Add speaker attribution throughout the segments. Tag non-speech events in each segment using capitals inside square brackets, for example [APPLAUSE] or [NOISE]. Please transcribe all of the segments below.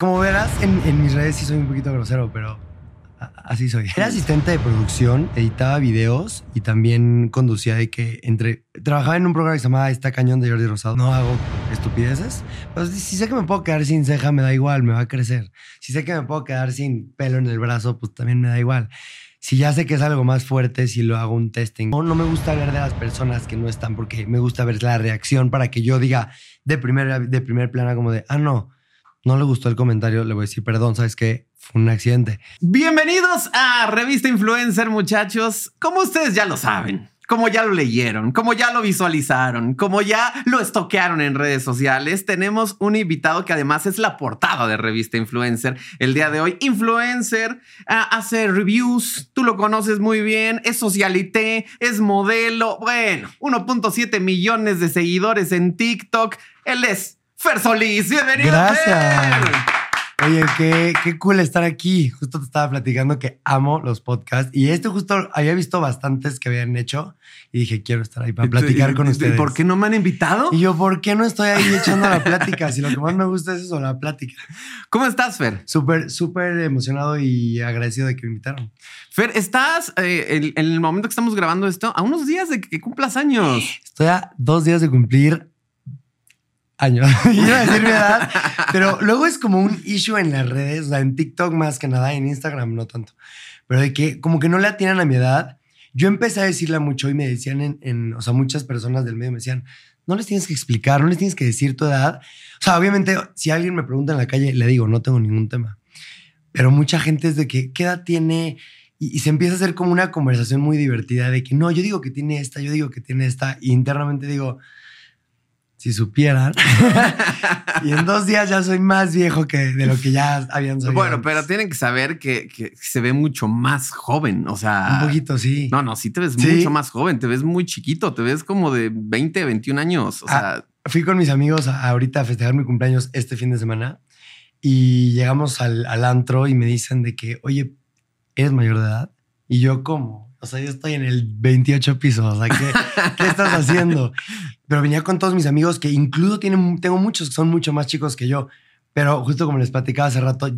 Speaker 1: Como verás, en, en mis redes sí soy un poquito grosero, pero así soy. Era asistente de producción, editaba videos y también conducía de que entre... Trabajaba en un programa que se llamaba Está Cañón de Jordi Rosado. No hago estupideces, pero si, sé que me puedo quedar sin ceja, me da igual, me va a crecer. Si sé que me puedo quedar sin pelo en el brazo, pues también me da igual. Si ya sé que es algo más fuerte, si lo hago un testing. No, no me gusta ver de las personas que no están porque me gusta ver la reacción para que yo diga de primer, de primer plano como de, ah, no, no le gustó el comentario, le voy a decir, perdón, ¿sabes qué? Fue un accidente.
Speaker 2: Bienvenidos a Revista Influencer, muchachos. Como ustedes ya lo saben, como ya lo leyeron, como ya lo visualizaron, como ya lo estoquearon en redes sociales, tenemos un invitado que además es la portada de Revista Influencer. El día de hoy, Influencer ah, hace reviews, tú lo conoces muy bien, es socialité, es modelo, bueno, 1.7 millones de seguidores en TikTok. Él es Fer Solís. Bienvenido.
Speaker 1: Gracias.
Speaker 2: Fer.
Speaker 1: Oye, qué, qué cool estar aquí. Justo te estaba platicando que amo los podcasts y este justo había visto bastantes que habían hecho y dije, quiero estar ahí para platicar con ustedes.
Speaker 2: ¿Por qué no me han invitado?
Speaker 1: Y yo, ¿por qué no estoy ahí echando la plática? Si lo que más me gusta es eso, la plática.
Speaker 2: ¿Cómo estás, Fer?
Speaker 1: Súper, súper emocionado y agradecido de que me invitaron.
Speaker 2: Fer, estás eh, en, en el momento que estamos grabando esto a unos días de que cumplas años.
Speaker 1: Estoy a dos días de cumplir años. [LAUGHS] Iba a decir mi edad, [LAUGHS] pero luego es como un issue en las redes, o sea, en TikTok más que nada, en Instagram no tanto. Pero de que como que no le atinan a mi edad. Yo empecé a decirla mucho y me decían, en, en- o sea, muchas personas del medio me decían, no les tienes que explicar, no les tienes que decir tu edad. O sea, obviamente, si alguien me pregunta en la calle, le digo, no tengo ningún tema. Pero mucha gente es de que, ¿qué edad tiene? Y, y se empieza a hacer como una conversación muy divertida de que, no, yo digo que tiene esta, yo digo que tiene esta. Y internamente digo, si supieran. [LAUGHS] y en dos días ya soy más viejo que de lo que ya habían sabido.
Speaker 2: Bueno,
Speaker 1: antes.
Speaker 2: pero tienen que saber que, que se ve mucho más joven. O sea,
Speaker 1: Un poquito, sí.
Speaker 2: No, no, sí te ves
Speaker 1: Sí.
Speaker 2: mucho más joven. Te ves muy chiquito. Te ves como de 20, 21 años. O
Speaker 1: Ah,
Speaker 2: sea,
Speaker 1: Fui con mis amigos a- ahorita a festejar mi cumpleaños este fin de semana y llegamos al, al antro y me dicen de que, oye, ¿eres mayor de edad? Y yo, ¿cómo? O sea, yo estoy en el 28 piso. O sea, ¿qué, ¿qué estás haciendo? Pero venía con todos mis amigos que incluso tienen, tengo muchos que son mucho más chicos que yo. Pero justo como les platicaba hace rato,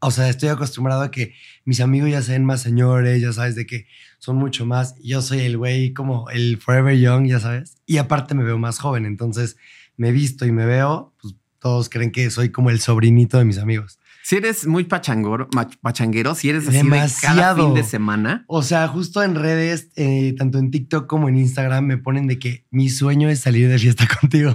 Speaker 1: o sea, estoy acostumbrado a que mis amigos ya sean más señores, ya sabes, de que son mucho más. Yo soy el güey como el forever young, ya sabes. Y aparte me veo más joven, entonces me visto y me veo, pues todos creen que soy como el sobrinito de mis amigos.
Speaker 2: Si eres muy pachangoro, pachanguero, si eres así de cada
Speaker 1: Demasiado.
Speaker 2: fin de semana.
Speaker 1: O sea, justo en redes, eh, tanto en TikTok como en Instagram, me ponen de que mi sueño es salir de fiesta [LAUGHS] contigo.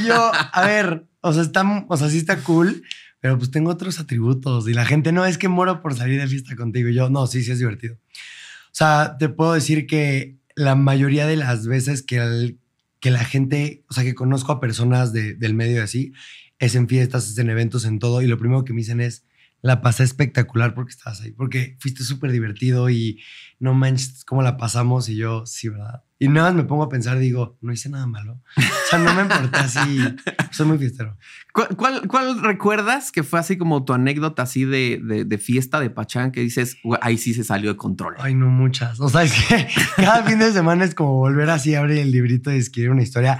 Speaker 1: y yo, a ver, o sea, está, o sea, sí está cool, pero pues tengo otros atributos. Y la gente, no, es que muero por salir de fiesta contigo. Y yo, no, sí, sí es divertido. O sea, te puedo decir que la mayoría de las veces que, el- que la gente, o sea, que conozco a personas de- del medio así, es en fiestas, es en eventos, en todo. Y lo primero que me dicen es, la pasé espectacular porque estabas ahí, porque fuiste súper divertido y no manches cómo la pasamos. Y yo, sí, ¿verdad? Y nada más me pongo a pensar, digo, no hice nada malo. O sea, no me importa así. Soy muy fiestero.
Speaker 2: ¿Cuál, cuál, cuál recuerdas que fue así como tu anécdota así de, de, de fiesta de pachán que dices, "Güey, ahí sí se salió de control?
Speaker 1: Ay, no muchas. O sea, es que [LAUGHS] cada fin de semana es como volver así a abrir el librito y escribir una historia.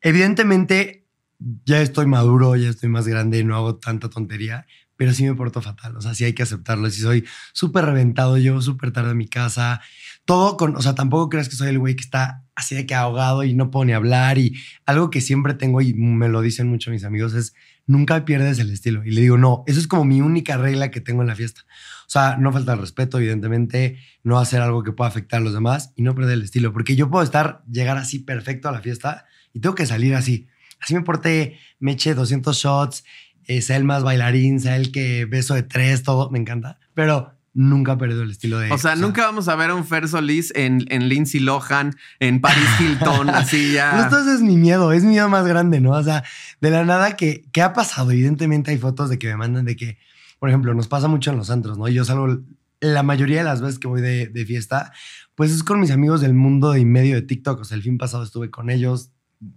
Speaker 1: Evidentemente, ya estoy maduro, ya estoy más grande, no hago tanta tontería, pero sí me porto fatal. O sea, sí hay que aceptarlo. Si soy súper reventado, llego súper tarde a mi casa, todo con, o sea, tampoco creas que soy el güey que está así de que ahogado y no puedo ni hablar. Y algo que siempre tengo y me lo dicen mucho mis amigos es nunca pierdes el estilo. Y le digo, no, eso es como mi única regla que tengo en la fiesta. O sea, no falta el respeto, evidentemente, no hacer algo que pueda afectar a los demás y no perder el estilo. Porque yo puedo estar, llegar así perfecto a la fiesta y tengo que salir así. Así me porté, me eché 200 shots, eh, sea el más bailarín, sea el que beso de tres, todo, me encanta. Pero nunca he perdido el estilo de...
Speaker 2: O sea, nunca vamos a ver a un Fer Solís en, en Lindsay Lohan, en Paris Hilton, así ya. [LAUGHS]
Speaker 1: Ese es mi miedo, es mi miedo más grande, ¿no? O sea, de la nada que, ¿qué ha pasado? Evidentemente hay fotos de que me mandan de que, por ejemplo, nos pasa mucho en los antros, ¿no? Yo salgo la mayoría de las veces que voy de, de fiesta, pues es con mis amigos del mundo y medio de TikTok. O sea, el fin pasado estuve con ellos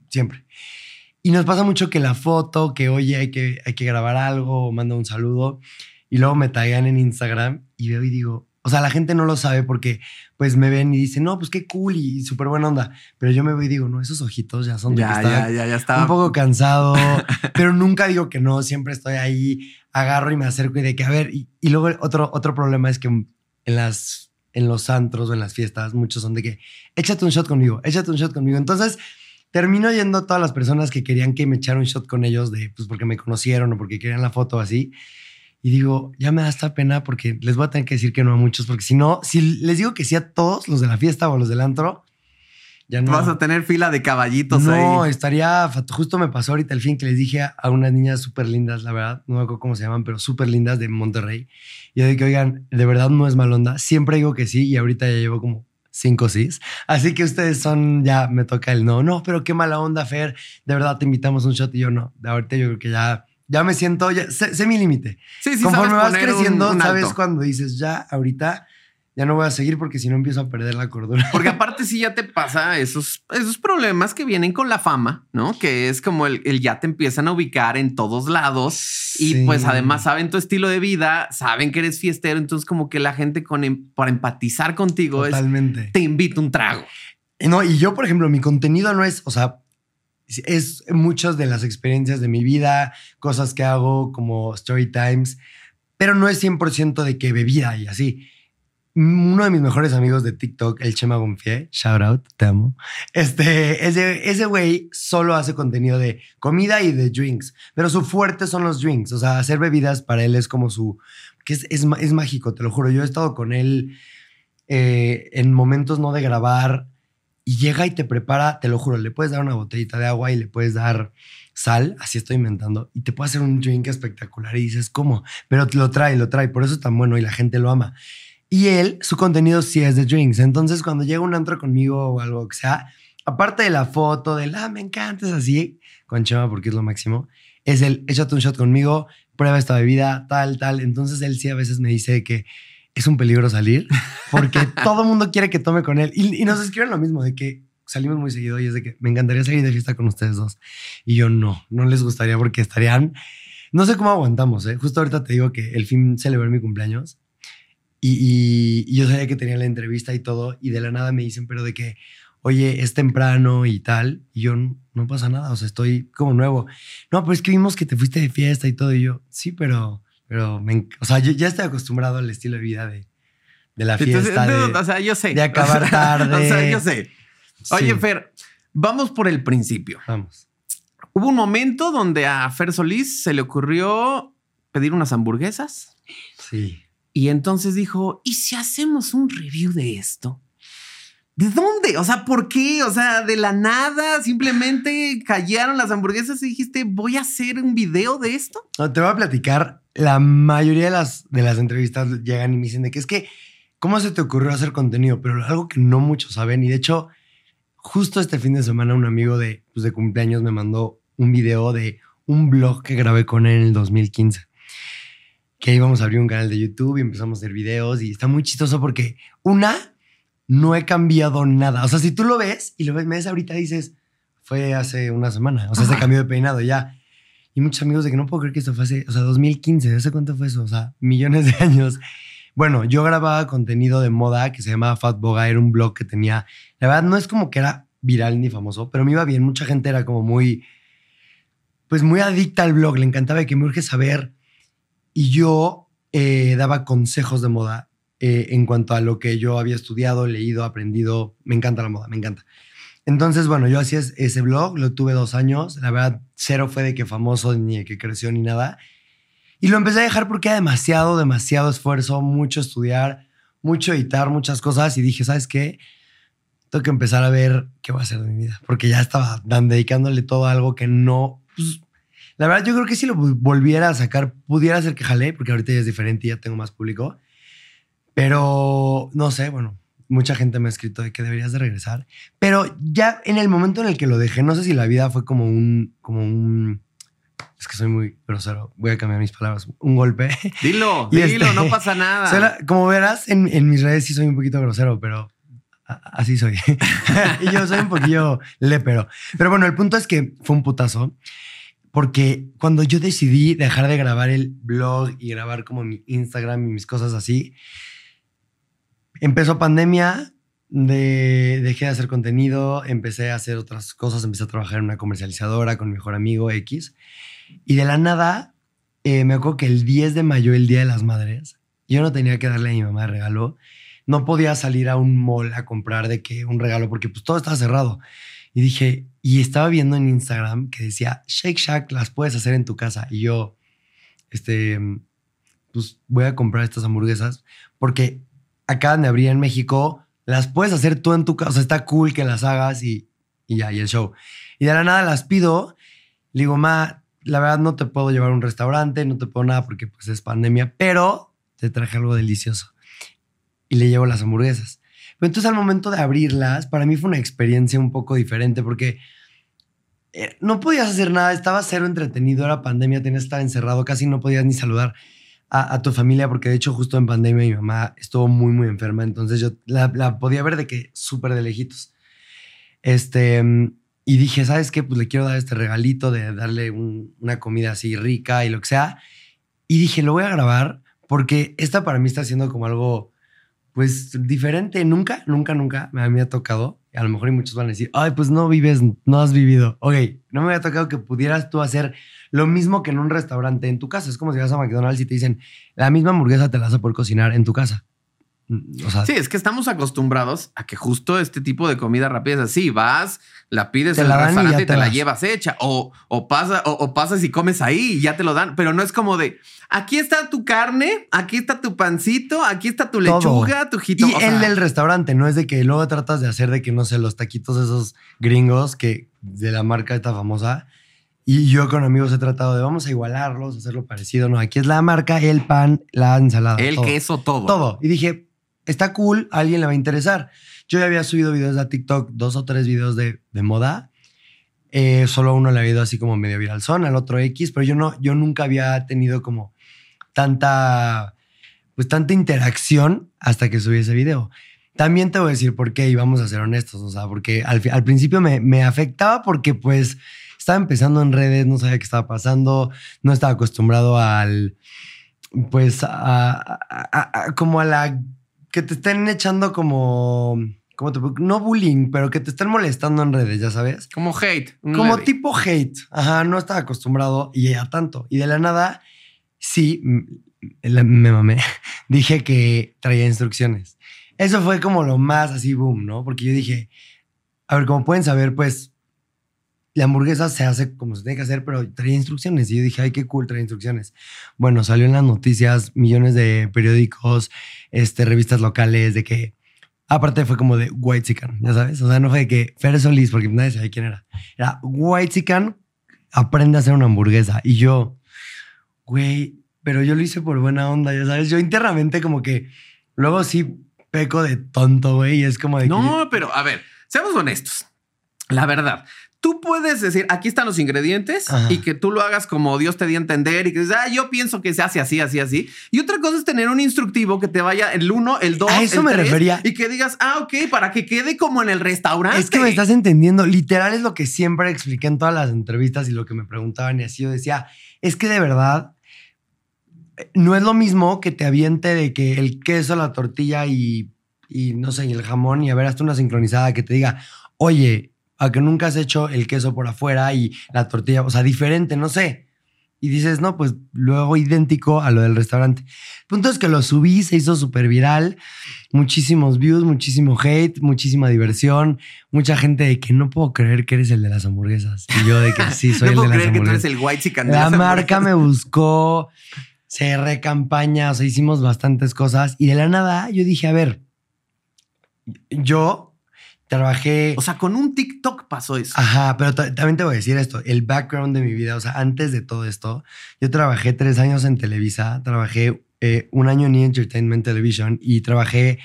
Speaker 1: siempre. Y nos pasa mucho que la foto, que oye, hay que, hay que grabar algo, o mando un saludo, y luego me taguean en Instagram y veo y digo, o sea, la gente no lo sabe porque pues me ven y dicen, no, pues qué cool y súper buena onda. Pero yo me voy y digo, no, esos ojitos ya son de
Speaker 2: Ya,
Speaker 1: que
Speaker 2: ya, ya, ya estaba.
Speaker 1: un poco [LAUGHS] cansado, pero nunca digo que no, siempre estoy ahí, agarro y me acerco y de que, a ver, y, y luego otro, otro problema es que en las, en los antros o en las fiestas, muchos son de que, échate un shot conmigo, échate un shot conmigo. Entonces, termino yendo a todas las personas que querían que me echara un shot con ellos, de, pues porque me conocieron o porque querían la foto o así. Y digo, ya me da esta pena porque les voy a tener que decir que no a muchos, porque si no, si les digo que sí a todos los de la fiesta o los del antro, ya no.
Speaker 2: Vas a tener fila de caballitos
Speaker 1: No,
Speaker 2: ahí.
Speaker 1: estaría. fat- Justo me pasó ahorita el fin que les dije a, a unas niñas súper lindas, la verdad. No me acuerdo cómo se llaman, pero súper lindas de Monterrey. Y yo dije, oigan, de verdad no es mal onda. Siempre digo que sí y ahorita ya llevo como cinco sís. Así que ustedes son, ya me toca el no. No, pero qué mala onda, Fer. De verdad te invitamos un shot y yo no. De ahorita yo creo que ya. Ya me siento, ya sé, sé mi límite.
Speaker 2: Sí, sí,
Speaker 1: Conforme vas
Speaker 2: un-
Speaker 1: creciendo,
Speaker 2: un
Speaker 1: sabes cuando dices, ya, ahorita, ya no voy a seguir porque si no empiezo a perder la cordura.
Speaker 2: Porque [LAUGHS] aparte sí ya te pasa esos, esos problemas que vienen con la fama, ¿no? Que es como el, el ya te empiezan a ubicar en todos lados y pues además saben tu estilo de vida, saben que eres fiestero, entonces como que la gente con em- para empatizar contigo es
Speaker 1: Totalmente.
Speaker 2: te invito un trago.
Speaker 1: No, y yo, por ejemplo, mi contenido no es, o sea, es muchas de las experiencias de mi vida, cosas que hago como story times, pero no es 100% de que bebida y así. Uno de mis mejores amigos de TikTok, el Chema Gonfié, shout out, te amo. Este, ese, güey solo hace contenido de comida y de drinks, pero su fuerte son los drinks. O sea, hacer bebidas para él es como su, que es, es, es mágico, te lo juro. Yo he estado con él eh, en momentos no de grabar y llega y te prepara, te lo juro, le puedes dar una botellita de agua y le puedes dar sal, así estoy inventando, y te puede hacer un drink espectacular y dices, ¿cómo? Pero lo trae, lo trae, por eso es tan bueno y la gente lo ama. Y él, su contenido sí es de drinks, entonces cuando llega un antro conmigo o algo que sea, aparte de la foto, del, ah, me encanta, es así, con Chema porque es lo máximo, es el, échate un shot conmigo, prueba esta bebida, tal, tal. Entonces él sí a veces me dice que es un peligro salir porque [LAUGHS] todo el mundo quiere que tome con él. Y, y nos escriben lo mismo, de que salimos muy seguido y es de que me encantaría salir de fiesta con ustedes dos. Y yo no, no les gustaría porque estarían, no sé cómo aguantamos, ¿eh? Justo ahorita te digo que el fin celebré mi cumpleaños y, y- y yo sabía que tenía la entrevista y todo y de la nada me dicen, pero de que, oye, es temprano y tal. Y yo, no pasa nada, o sea, estoy como nuevo. No, pero es que vimos que te fuiste de fiesta y todo. Y yo, sí, pero, pero, me o sea, yo ya estoy acostumbrado al estilo de vida de, de la
Speaker 2: Entonces,
Speaker 1: fiesta.
Speaker 2: de-
Speaker 1: de-
Speaker 2: o sea, yo sé.
Speaker 1: de acabar [LAUGHS] tarde.
Speaker 2: O sea, yo sé. Oye,
Speaker 1: Sí,
Speaker 2: Fer, vamos por el principio.
Speaker 1: Vamos.
Speaker 2: Hubo un momento donde a Fer Solís se le ocurrió pedir unas hamburguesas
Speaker 1: Sí.
Speaker 2: Y entonces dijo, ¿y si hacemos un review de esto? ¿De dónde? O sea, ¿por qué? O sea, de la nada, simplemente cayeron las hamburguesas y dijiste, voy a hacer un video de esto.
Speaker 1: Te voy a platicar. La mayoría de las, de las entrevistas llegan y me dicen de que es que, ¿cómo se te ocurrió hacer contenido? Pero algo que no muchos saben. Y de hecho, justo este fin de semana, un amigo de, pues, de cumpleaños me mandó un video de un blog que grabé con él en el 2015. Que íbamos a abrir un canal de YouTube y empezamos a hacer videos. Y está muy chistoso porque, una, no he cambiado nada. O sea, si tú lo ves y lo ves, me ves ahorita, dices, fue hace una semana. O sea, se cambió de peinado ya. Y muchos amigos de que no puedo creer que esto fue hace, o sea, 2015, ¿hace cuánto fue eso? O sea, millones de años. Bueno, yo grababa contenido de moda que se llamaba Fat Boga, era un blog que tenía, la verdad no es como que era viral ni famoso, pero me iba bien, mucha gente era como muy, pues muy adicta al blog, le encantaba y que me urge saber. Y yo eh, daba consejos de moda eh, en cuanto a lo que yo había estudiado, leído, aprendido. Me encanta la moda, me encanta. Entonces, bueno, yo hacía es- ese blog, lo tuve dos años. La verdad, cero fue de que famoso, ni de que creció, ni nada. Y lo empecé a dejar porque era demasiado, demasiado esfuerzo, mucho estudiar, mucho editar, muchas cosas. Y dije, ¿sabes qué? Tengo que empezar a ver qué voy a hacer de mi vida. Porque ya estaba dedicándole todo a algo que no. pues, la verdad, yo creo que si lo vol- volviera a sacar, pudiera ser que jalé, porque ahorita ya es diferente y ya tengo más público. Pero no sé, bueno, mucha gente me ha escrito de que deberías de regresar. Pero ya en el momento en el que lo dejé, no sé si la vida fue como un, como un, es que soy muy grosero, voy a cambiar mis palabras, un golpe. [LAUGHS]
Speaker 2: Dilo, [LAUGHS]
Speaker 1: Y
Speaker 2: dilo,
Speaker 1: este-
Speaker 2: no pasa nada. [LAUGHS]
Speaker 1: Como verás, en, en mis redes sí soy un poquito grosero, pero a- así soy. y yo soy un poquillo lépero. Pero bueno, el punto es que fue un putazo. Porque cuando yo decidí dejar de grabar el blog y grabar como mi Instagram y mis cosas así, empezó pandemia, de, dejé de hacer contenido, empecé a hacer otras cosas, empecé a trabajar en una comercializadora con mi mejor amigo X. Y de la nada, eh, me acuerdo que el 10 de mayo, el Día de las Madres, yo no tenía que darle a mi mamá regalo. No podía salir a un mall a comprar de que un regalo porque pues todo estaba cerrado. Y dije, y estaba viendo en Instagram que decía, Shake Shack las puedes hacer en tu casa. Y yo, este, pues voy a comprar estas hamburguesas porque acaban de abrir en México, las puedes hacer tú en tu casa. O sea, está cool que las hagas y, y ya, y el show. Y de la nada las pido. Le digo, ma, la verdad no te puedo llevar a un restaurante, no te puedo nada porque pues es pandemia, pero te traje algo delicioso. Y le llevo las hamburguesas. Pero entonces al momento de abrirlas, para mí fue una experiencia un poco diferente porque eh, no podías hacer nada, estaba cero entretenido, era pandemia, tenías que estar encerrado, casi no podías ni saludar a, tu familia porque de hecho justo en pandemia mi mamá estuvo muy, muy enferma, entonces yo la, podía ver de que súper de lejitos. Este, y dije, ¿sabes qué? Pues le quiero dar este regalito de darle un- una comida así rica y lo que sea. Y dije, lo voy a grabar porque esta para mí está siendo como algo, pues, diferente. Nunca, nunca, nunca me había tocado. A lo mejor y muchos van a decir, ay, pues no vives, no has vivido. Ok, no me había tocado que pudieras tú hacer lo mismo que en un restaurante en tu casa. Es como si vas a McDonald's y te dicen, la misma hamburguesa te la vas a poder cocinar en tu casa. Mm, O sea,
Speaker 2: Sí, es que estamos acostumbrados a que justo este tipo de comida rápida es así. Vas, la pides en el
Speaker 1: y
Speaker 2: restaurante y
Speaker 1: te
Speaker 2: la llevas hecha. O, o, pasa, o, o pasas y comes ahí y ya te lo dan. Pero no es como de aquí está tu carne, aquí está tu pancito, aquí está tu
Speaker 1: Todo.
Speaker 2: lechuga, tu jitomate.
Speaker 1: Y
Speaker 2: sea,
Speaker 1: el del restaurante, no es de que luego tratas de hacer de que, no sé, los taquitos esos gringos que de la marca esta famosa. Y yo con amigos he tratado de vamos a igualarlos, hacerlo parecido. No, aquí es la marca, el pan, la ensalada.
Speaker 2: el
Speaker 1: todo.
Speaker 2: queso, todo.
Speaker 1: Todo. Y dije, está cool, a alguien le va a interesar. Yo ya había subido videos a TikTok, dos o tres videos de, de moda. Eh, solo uno le había ido así como medio viral son, al otro X, pero yo no, yo nunca había tenido como tanta, pues tanta interacción hasta que subí ese video. También te voy a decir por qué, y vamos a ser honestos, o sea, porque al, principio me, me afectaba porque pues estaba empezando en redes, no sabía qué estaba pasando, no estaba acostumbrado al, pues, a- a- como a la, que te estén echando como, como te, no bullying, pero que te estén molestando en redes, ya sabes.
Speaker 2: Como hate.
Speaker 1: Como
Speaker 2: leve.
Speaker 1: tipo hate. Ajá, no estaba acostumbrado y a tanto. Y de la nada, sí, me mamé. [LAUGHS] Dije que traía instrucciones. Eso fue como lo más así, boom, ¿no? Porque yo dije, a ver, como pueden saber, pues la hamburguesa se hace como se tiene que hacer, pero traía instrucciones. Y yo dije, ay, qué cool, trae instrucciones. Bueno, salió en las noticias, millones de periódicos, este, revistas locales, de que, aparte fue como de White Chicken, ya sabes. O sea, no fue de que Fer Solís, porque nadie sabía quién era. Era White Chicken, aprende a hacer una hamburguesa. Y yo, güey, pero yo lo hice por buena onda, ya sabes. Yo internamente como que luego sí peco de tonto, güey. Y es como de
Speaker 2: No, pero a ver, seamos honestos. La verdad, tú puedes decir, aquí están los ingredientes
Speaker 1: Ajá.
Speaker 2: y que tú lo hagas como Dios te dio a entender y que dices, ah, yo pienso que se hace así, así, así. Y otra cosa es tener un instructivo que te vaya el uno, el dos,
Speaker 1: A eso
Speaker 2: el
Speaker 1: me
Speaker 2: tres,
Speaker 1: refería.
Speaker 2: Y que digas, ah, ok, para que quede como en el restaurante.
Speaker 1: Es que me estás entendiendo. Literal es lo que siempre expliqué en todas las entrevistas y lo que me preguntaban y así yo decía, es que de verdad eh, no es lo mismo que te aviente de que el queso, la tortilla y, y no sé, y el jamón y a ver hasta una sincronizada que te diga, oye, a que nunca has hecho el queso por afuera y la tortilla, o sea, diferente, no sé. Y dices, no, pues luego idéntico a lo del restaurante. El punto es que lo subí, se hizo súper viral, muchísimos views, muchísimo hate, muchísima diversión, mucha gente de que no puedo creer que eres el de las hamburguesas. Y yo de que sí, [LAUGHS] soy
Speaker 2: no
Speaker 1: el
Speaker 2: puedo
Speaker 1: de las
Speaker 2: creer que tú eres
Speaker 1: hamburguesas.
Speaker 2: el white chicken. de
Speaker 1: La
Speaker 2: las
Speaker 1: marca me
Speaker 2: hamburguesas.
Speaker 1: buscó, cerré campaña, o sea, hicimos bastantes cosas y de la nada yo dije, a ver, yo trabajé...
Speaker 2: O sea, con un TikTok pasó eso.
Speaker 1: Ajá, pero ta- también te voy a decir esto, el background de mi vida, o sea, antes de todo esto, yo trabajé tres años en Televisa, trabajé eh, un año en E! Entertainment Television y trabajé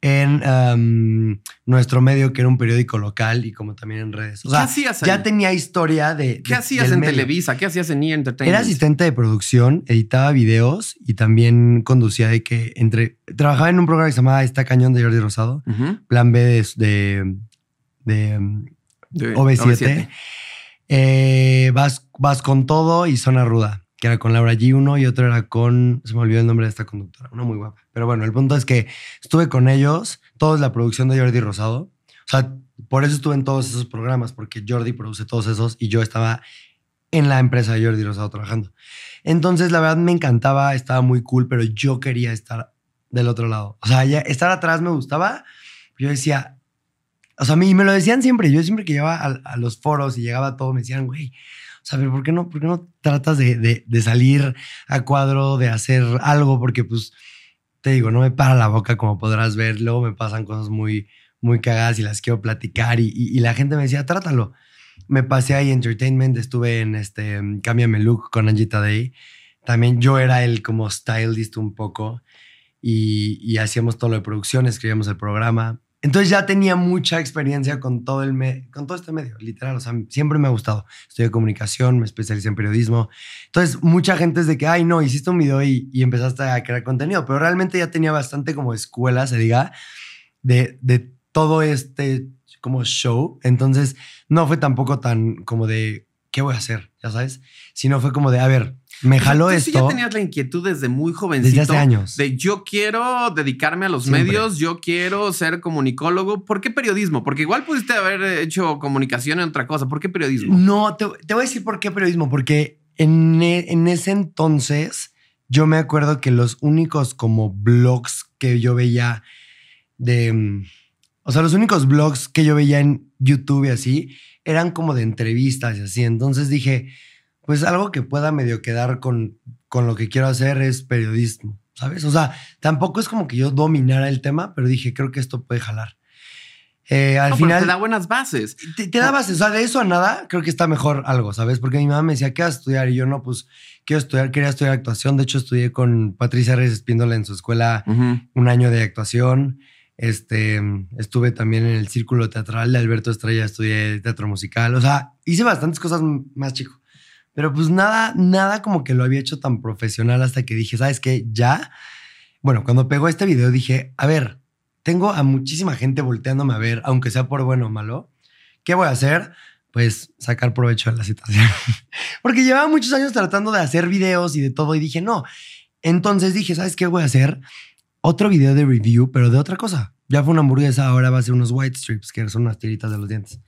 Speaker 1: en um, nuestro medio, que era un periódico local y como también en redes. O
Speaker 2: ¿Qué
Speaker 1: sea,
Speaker 2: hacías ahí?
Speaker 1: ya tenía historia de...
Speaker 2: ¿Qué hacías en
Speaker 1: medio.
Speaker 2: Televisa? ¿Qué hacías en E! Entertainment?
Speaker 1: Era asistente de producción, editaba videos y también conducía de que entre... Trabajaba en un programa que se llamaba Está Cañón de Jordi Rosado, plan B de, de, de, um,
Speaker 2: De-
Speaker 1: OV7. Eh, vas, vas con todo y zona ruda. Que era con Laura G uno y otro era con, se me olvidó el nombre de esta conductora, una muy guapa. Pero bueno, el punto es que estuve con ellos, todos la producción de Jordi Rosado. O sea, por eso estuve en todos esos programas, porque Jordi produce todos esos y yo estaba en la empresa de Jordi Rosado trabajando. Entonces, la verdad me encantaba, estaba muy cool, pero yo quería estar del otro lado. O sea, ya estar atrás me gustaba. Yo decía, o sea, a mí me lo decían siempre. Yo siempre que llegaba a, a los foros y llegaba a todo, me decían, güey, sea, ¿por qué no, por qué no tratas de, de, salir a cuadro, de hacer algo? Porque, pues, te digo, no me para la boca como podrás ver. Luego me pasan cosas muy, muy cagadas y las quiero platicar. Y, y, y la gente me decía, trátalo. Me pasé ahí Entertainment, estuve en este Cámbiame Look con Angita Day. También yo era el como stylist un poco y, y hacíamos todo lo de producción, escribíamos el programa. Entonces ya tenía mucha experiencia con todo, el me con todo este medio, literal. O sea, siempre me ha gustado. Estudié comunicación, me especialicé en periodismo. Entonces, mucha gente es de que, ay, no, hiciste un video y, y empezaste a crear contenido. Pero realmente ya tenía bastante como escuela, se diga, de, de todo este como show. Entonces, no fue tampoco tan como de, ¿qué voy a hacer? Ya sabes. Sino fue como de, a ver, me jaló
Speaker 2: o sea,
Speaker 1: esto.
Speaker 2: Sí ya tenías la inquietud desde muy jovencito.
Speaker 1: Desde hace años.
Speaker 2: De yo quiero dedicarme a los
Speaker 1: Siempre.
Speaker 2: medios, yo quiero ser comunicólogo. ¿Por qué periodismo? Porque igual pudiste haber hecho comunicación en otra cosa. ¿Por qué periodismo?
Speaker 1: No, te, te voy a decir por qué periodismo. Porque en, e, en ese entonces yo me acuerdo que los únicos como blogs que yo veía de... O sea, los únicos blogs que yo veía en YouTube y así eran como de entrevistas y así. Entonces dije, pues algo que pueda medio quedar con, con lo que quiero hacer es periodismo, ¿sabes? O sea, tampoco es como que yo dominara el tema, pero dije, creo que esto puede jalar. Eh, al
Speaker 2: No, pero
Speaker 1: final...
Speaker 2: te da buenas bases.
Speaker 1: Te, te da base, o sea, de eso a nada, creo que está mejor algo, ¿sabes? Porque mi mamá me decía, ¿qué vas a estudiar? Y yo, no, pues, quiero estudiar, quería estudiar actuación. De hecho, estudié con Patricia Reyes Espíndola en su escuela
Speaker 2: Ujú.
Speaker 1: un año de actuación. Este, estuve también en el círculo teatral de Alberto Estrella, estudié teatro musical. O sea, hice bastantes cosas más chico. Pero pues nada, nada como que lo había hecho tan profesional hasta que dije, ¿sabes qué? Ya. Bueno, cuando pegó este video dije, a ver, tengo a muchísima gente volteándome a ver, aunque sea por bueno o malo. ¿Qué voy a hacer? Pues sacar provecho de la situación. [LAUGHS] Porque llevaba muchos años tratando de hacer videos y de todo y dije, no. Entonces dije, ¿sabes qué voy a hacer? Otro video de review, pero de otra cosa. Ya fue una hamburguesa, ahora va a ser unos white strips, que son unas tiritas de los dientes.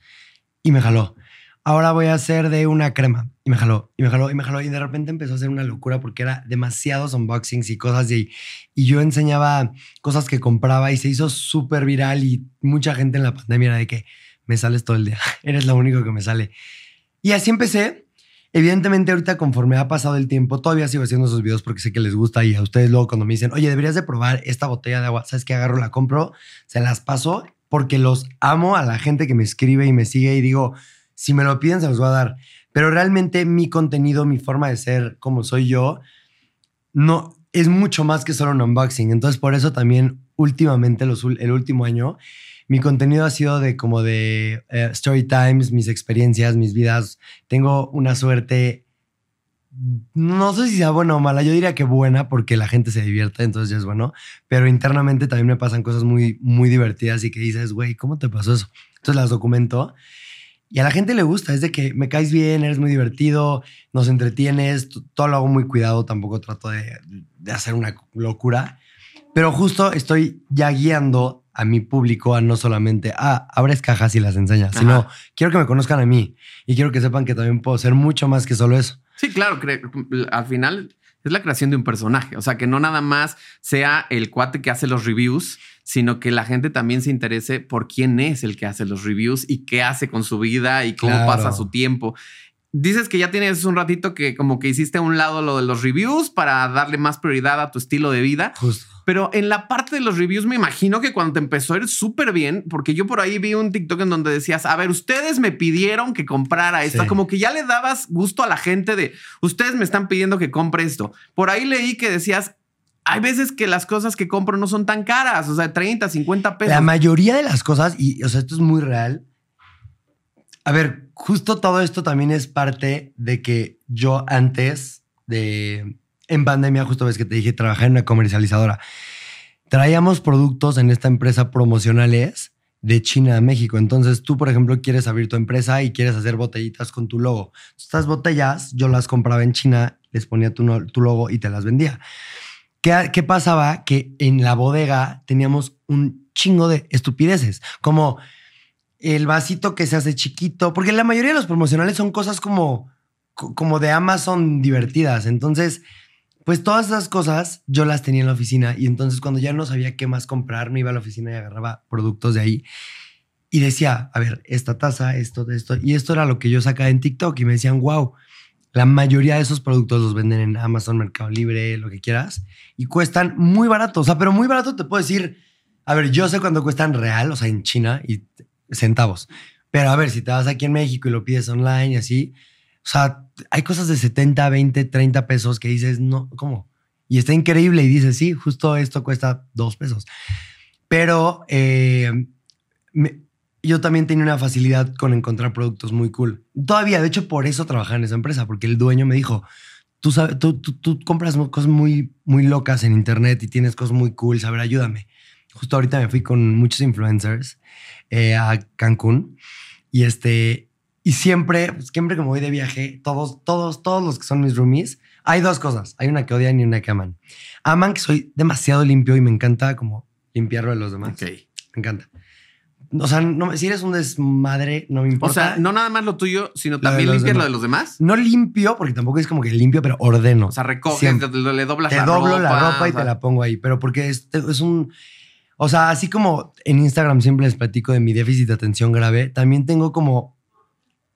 Speaker 1: Y me jaló. Ahora voy a hacer de una crema. Y me jaló, y me jaló, y me jaló. Y de repente empezó a hacer una locura porque era demasiados unboxings y cosas. Y, y yo enseñaba cosas que compraba y se hizo súper viral. Y mucha gente en la pandemia era de que me sales todo el día. [LAUGHS] Eres lo único que me sale. Y así empecé. Evidentemente, ahorita, conforme ha pasado el tiempo, todavía sigo haciendo esos videos porque sé que les gusta. Y a ustedes luego, cuando me dicen, oye, deberías de probar esta botella de agua, ¿sabes qué? Agarro, la compro, se las paso porque los amo a la gente que me escribe y me sigue y digo, si me lo piden, se los voy a dar. Pero realmente mi contenido, mi forma de ser como soy yo, no es mucho más que solo un unboxing. Entonces, por eso también últimamente, los, el último año, mi contenido ha sido de como de eh, story times, mis experiencias, mis vidas. Tengo una suerte, no sé si sea buena o mala, yo diría que buena porque la gente se divierte, entonces ya es bueno, pero internamente también me pasan cosas muy, muy divertidas y que dices, güey, ¿cómo te pasó eso? Entonces las documento y a la gente le gusta, es de que me caes bien, eres muy divertido, nos entretienes, todo lo hago muy cuidado, tampoco trato de, de hacer una locura, pero justo estoy ya guiando a mi público a no solamente, ah, abres cajas y las enseñas, sino quiero que me conozcan a mí y quiero que sepan que también puedo ser mucho más que solo eso.
Speaker 2: Sí, claro, al final es la creación de un personaje. O sea, que no nada más sea el cuate que hace los reviews, sino que la gente también se interese por quién es el que hace los reviews y qué hace con su vida y cómo
Speaker 1: Claro.
Speaker 2: pasa su tiempo. Dices que ya tienes un ratito que como que hiciste a un lado lo de los reviews para darle más prioridad a tu estilo de vida.
Speaker 1: Justo.
Speaker 2: Pero en la parte de los reviews me imagino que cuando te empezó a ir súper bien, porque yo por ahí vi un TikTok en donde decías, a ver, ustedes me pidieron que comprara esto,
Speaker 1: Sí.
Speaker 2: como que ya le dabas gusto a la gente de, ustedes me están pidiendo que compre esto. Por ahí leí que decías, hay veces que las cosas que compro no son tan caras, o sea, 30, 50 pesos.
Speaker 1: La mayoría de las cosas, y o sea, esto es muy real. A ver, justo todo esto también es parte de que yo antes de, en pandemia, justo ves que te dije, trabajé en una comercializadora. Traíamos productos en esta empresa promocionales de China a México. Entonces tú, por ejemplo, quieres abrir tu empresa y quieres hacer botellitas con tu logo. Estas botellas yo las compraba en China les ponía tu, tu logo y te las vendía. ¿Qué, ¿Qué pasaba? Que en la bodega teníamos un chingo de estupideces, como el vasito que se hace chiquito, porque la mayoría de los promocionales son cosas como, co- como de Amazon divertidas. Entonces, pues todas esas cosas yo las tenía en la oficina y entonces cuando ya no sabía qué más comprar, me iba a la oficina y agarraba productos de ahí y decía, a ver, esta taza, esto, esto, y esto era lo que yo sacaba en TikTok y me decían, wow, la mayoría de esos productos los venden en Amazon, Mercado Libre, lo que quieras, y cuestan muy barato, o sea, pero muy barato te puedo decir, a ver, yo sé cuánto cuestan real, o sea, en China y centavos, pero a ver, si te vas aquí en México y lo pides online y así, o sea, hay cosas de 70, 20, 30 pesos que dices, no, ¿cómo? Y está increíble y dices, sí, justo esto cuesta dos pesos. Pero eh, yo también tenía una facilidad con encontrar productos muy cool. Todavía, de hecho, por eso trabajaba en esa empresa, porque el dueño me dijo, tú, sabes, tú, tú, tú compras cosas muy, muy locas en internet y tienes cosas muy cool, a ver, ayúdame. Justo ahorita me fui con muchos influencers eh, a Cancún y este... Y siempre, pues, siempre que me voy de viaje, todos, todos, todos los que son mis roomies, hay dos cosas. Hay una que odian y una que aman. Aman que soy demasiado limpio y me encanta como limpiarlo de los demás.
Speaker 2: Ok.
Speaker 1: Me encanta. O sea, no, si eres un desmadre, no me
Speaker 2: O
Speaker 1: importa.
Speaker 2: sea, no nada más lo tuyo, sino también limpias lo de los demás.
Speaker 1: No limpio, porque tampoco es como que limpio, pero ordeno.
Speaker 2: O sea, recoges,
Speaker 1: Siempre.
Speaker 2: le, doblas
Speaker 1: te
Speaker 2: la
Speaker 1: doblo
Speaker 2: ropa.
Speaker 1: la ropa y
Speaker 2: o sea,
Speaker 1: te la pongo ahí. Pero porque es, es un. O sea, así como en Instagram siempre les platico de mi déficit de atención grave, también tengo como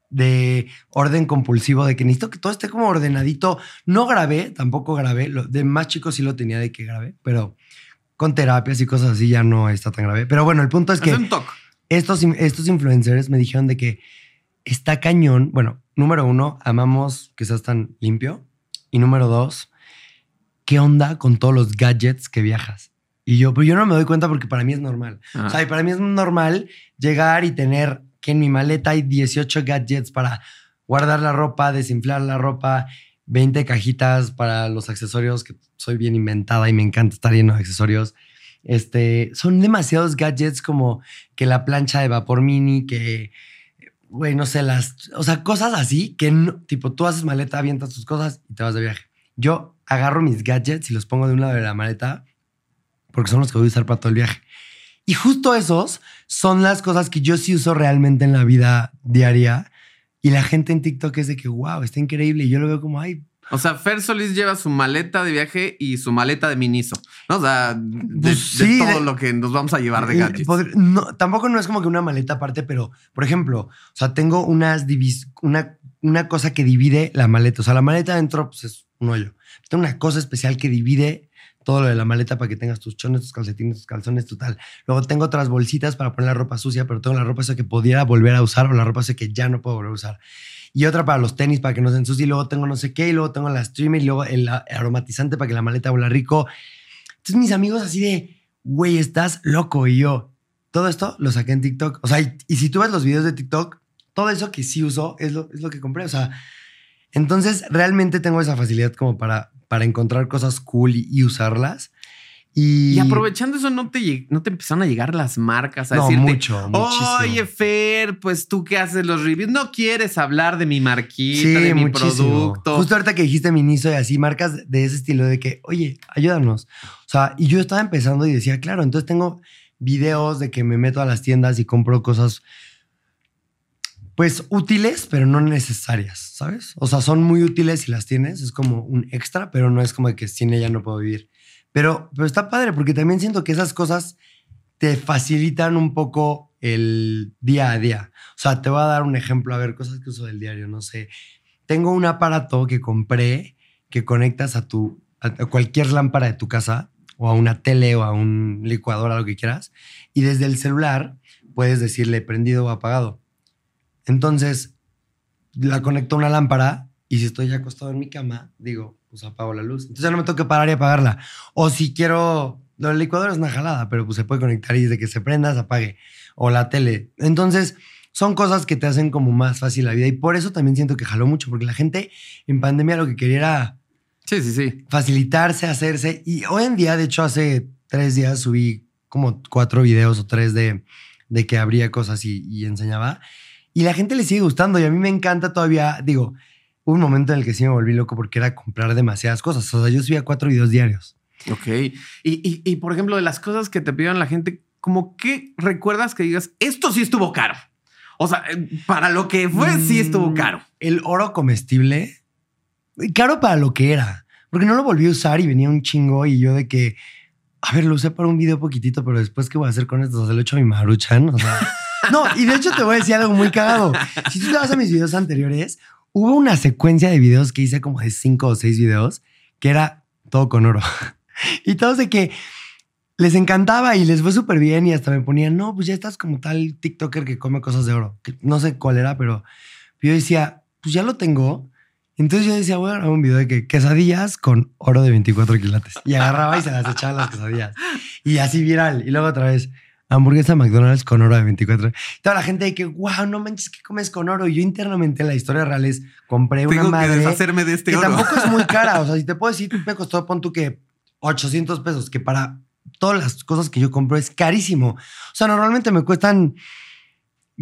Speaker 1: de orden compulsivo, de que necesito que todo esté como ordenadito. No grabé, tampoco grabé. Lo, de más chico sí lo tenía de que grabé, pero con terapias y cosas así ya no está tan grave. Pero bueno, el punto es que
Speaker 2: Es un toque.
Speaker 1: Estos, estos influencers me dijeron de que está cañón. Bueno, número uno, amamos que seas tan limpio. Y número dos, ¿qué onda con todos los gadgets que viajas? Y yo, pero yo no me doy cuenta porque para mí es normal.
Speaker 2: Ajá.
Speaker 1: O sea, y para mí es normal llegar y tener que en mi maleta hay 18 gadgets para guardar la ropa, desinflar la ropa, 20 cajitas para los accesorios, que soy bien inventada y me encanta estar lleno de accesorios. Este, son demasiados gadgets como que la plancha de vapor mini, que, güey, no sé, las, o sea, cosas así que, no- tipo, tú haces maleta, avientas tus cosas y te vas de viaje. Yo agarro mis gadgets y los pongo de un lado de la maleta porque son los que voy a usar para todo el viaje. Y justo esos son las cosas que yo sí uso realmente en la vida diaria. Y la gente en TikTok es de que, wow, está increíble. Y yo lo veo como, ay,
Speaker 2: O sea, Fer Solís lleva su maleta de viaje y su maleta de Miniso. ¿no? O sea, de,
Speaker 1: Pues
Speaker 2: de todo
Speaker 1: de-
Speaker 2: lo que nos vamos a llevar de gadgets.
Speaker 1: no, tampoco no es como que una maleta aparte, pero, por ejemplo, o sea, tengo unas divis- una, una cosa que divide la maleta. O sea, la maleta adentro pues, es un hoyo. Tengo una cosa especial que divide todo lo de la maleta para que tengas tus chones, tus calcetines, tus calzones, total. Luego tengo otras bolsitas para poner la ropa sucia, pero tengo la ropa sucia que pudiera volver a usar o la ropa sucia que ya no puedo volver a usar. Y otra para los tenis para que no se ensucie. Y luego tengo no sé qué. Y luego tengo la streamer. Y luego el aromatizante para que la maleta huela rico. Entonces mis amigos así de, güey, estás loco. Y yo, todo esto lo saqué en TikTok. O sea, y, y si tú ves los videos de TikTok, todo eso que sí uso es lo, es lo que compré. O sea, entonces realmente tengo esa facilidad como para, para encontrar cosas cool y, y usarlas. Y,
Speaker 2: Y aprovechando eso, ¿no te, ¿no te empezaron a llegar las marcas a
Speaker 1: No,
Speaker 2: decirte,
Speaker 1: mucho, muchísimo.
Speaker 2: oye, Fer, pues tú que haces los reviews, ¿no quieres hablar de mi marquita,
Speaker 1: Sí,
Speaker 2: de mi
Speaker 1: muchísimo.
Speaker 2: producto?
Speaker 1: Justo ahorita que dijiste Miniso y así, marcas de ese estilo de que, oye, ayúdanos. O sea, y yo estaba empezando y decía, claro, entonces tengo videos de que me meto a las tiendas y compro cosas, pues útiles, pero no necesarias, ¿sabes? O sea, son muy útiles si las tienes, es como un extra, pero no es como que sin ella no puedo vivir. Pero, pero está padre porque también siento que esas cosas te facilitan un poco el día a día. O sea, te voy a dar un ejemplo, a ver, cosas que uso del diario, no sé. Tengo un aparato que compré que conectas a tu a cualquier lámpara de tu casa o a una tele o a un licuador, a lo que quieras, y desde el celular puedes decirle prendido o apagado. Entonces, la conecto a una lámpara y si estoy acostado en mi cama, digo, pues apago la luz. Entonces ya no me tengo que parar y apagarla. O si quiero, lo del licuador es una jalada, pero pues se puede conectar y desde que se prenda se apague. O la tele. Entonces, son cosas que te hacen como más fácil la vida y por eso también siento que jaló mucho, porque la gente en pandemia lo que quería era
Speaker 2: Sí, sí, sí.
Speaker 1: facilitarse, hacerse. Y hoy en día, de hecho, hace tres días subí como cuatro videos o tres de, de que abría cosas y, y enseñaba. Y la gente le sigue gustando y a mí me encanta todavía, digo, un momento en el que sí me volví loco porque era comprar demasiadas cosas. O sea, yo subía cuatro videos diarios.
Speaker 2: Ok. Y, y, y, por ejemplo, de las cosas que te pidieron la gente, como que recuerdas que digas, esto sí estuvo caro. O sea, eh, para lo que fue, sí estuvo
Speaker 1: Mm,
Speaker 2: caro.
Speaker 1: El oro comestible, caro para lo que era. Porque no lo volví a usar y venía un chingo y yo de que, a ver, lo usé para un video poquitito, pero después, ¿qué voy a hacer con esto? O sea, lo he hecho a mi maruchan. O sea, [LAUGHS] no, y de hecho te voy a decir algo muy cagado. Si tú te vas a mis videos anteriores, hubo una secuencia de videos que hice como de cinco o seis videos que era todo con oro. [LAUGHS] Y todos de que les encantaba y les fue súper bien y hasta me ponían, no, pues ya estás como tal TikToker que come cosas de oro. No sé cuál era, pero yo decía, pues ya lo tengo. Entonces yo decía, voy a grabar un video de que quesadillas con oro de 24 quilates. Y agarraba y se las echaba las quesadillas. Y así viral. Y luego otra vez, hamburguesa McDonald's con oro de 24. Y toda la gente de que, wow, no manches, ¿qué comes con oro? Y yo internamente la historia real es, compré una
Speaker 2: Tengo que
Speaker 1: madre
Speaker 2: deshacerme de este
Speaker 1: que
Speaker 2: oro.
Speaker 1: tampoco es muy [LAUGHS] cara. O sea, si te puedo decir, me costó, pon tú que 800 pesos, que para todas las cosas que yo compro es carísimo. O sea, normalmente me cuestan,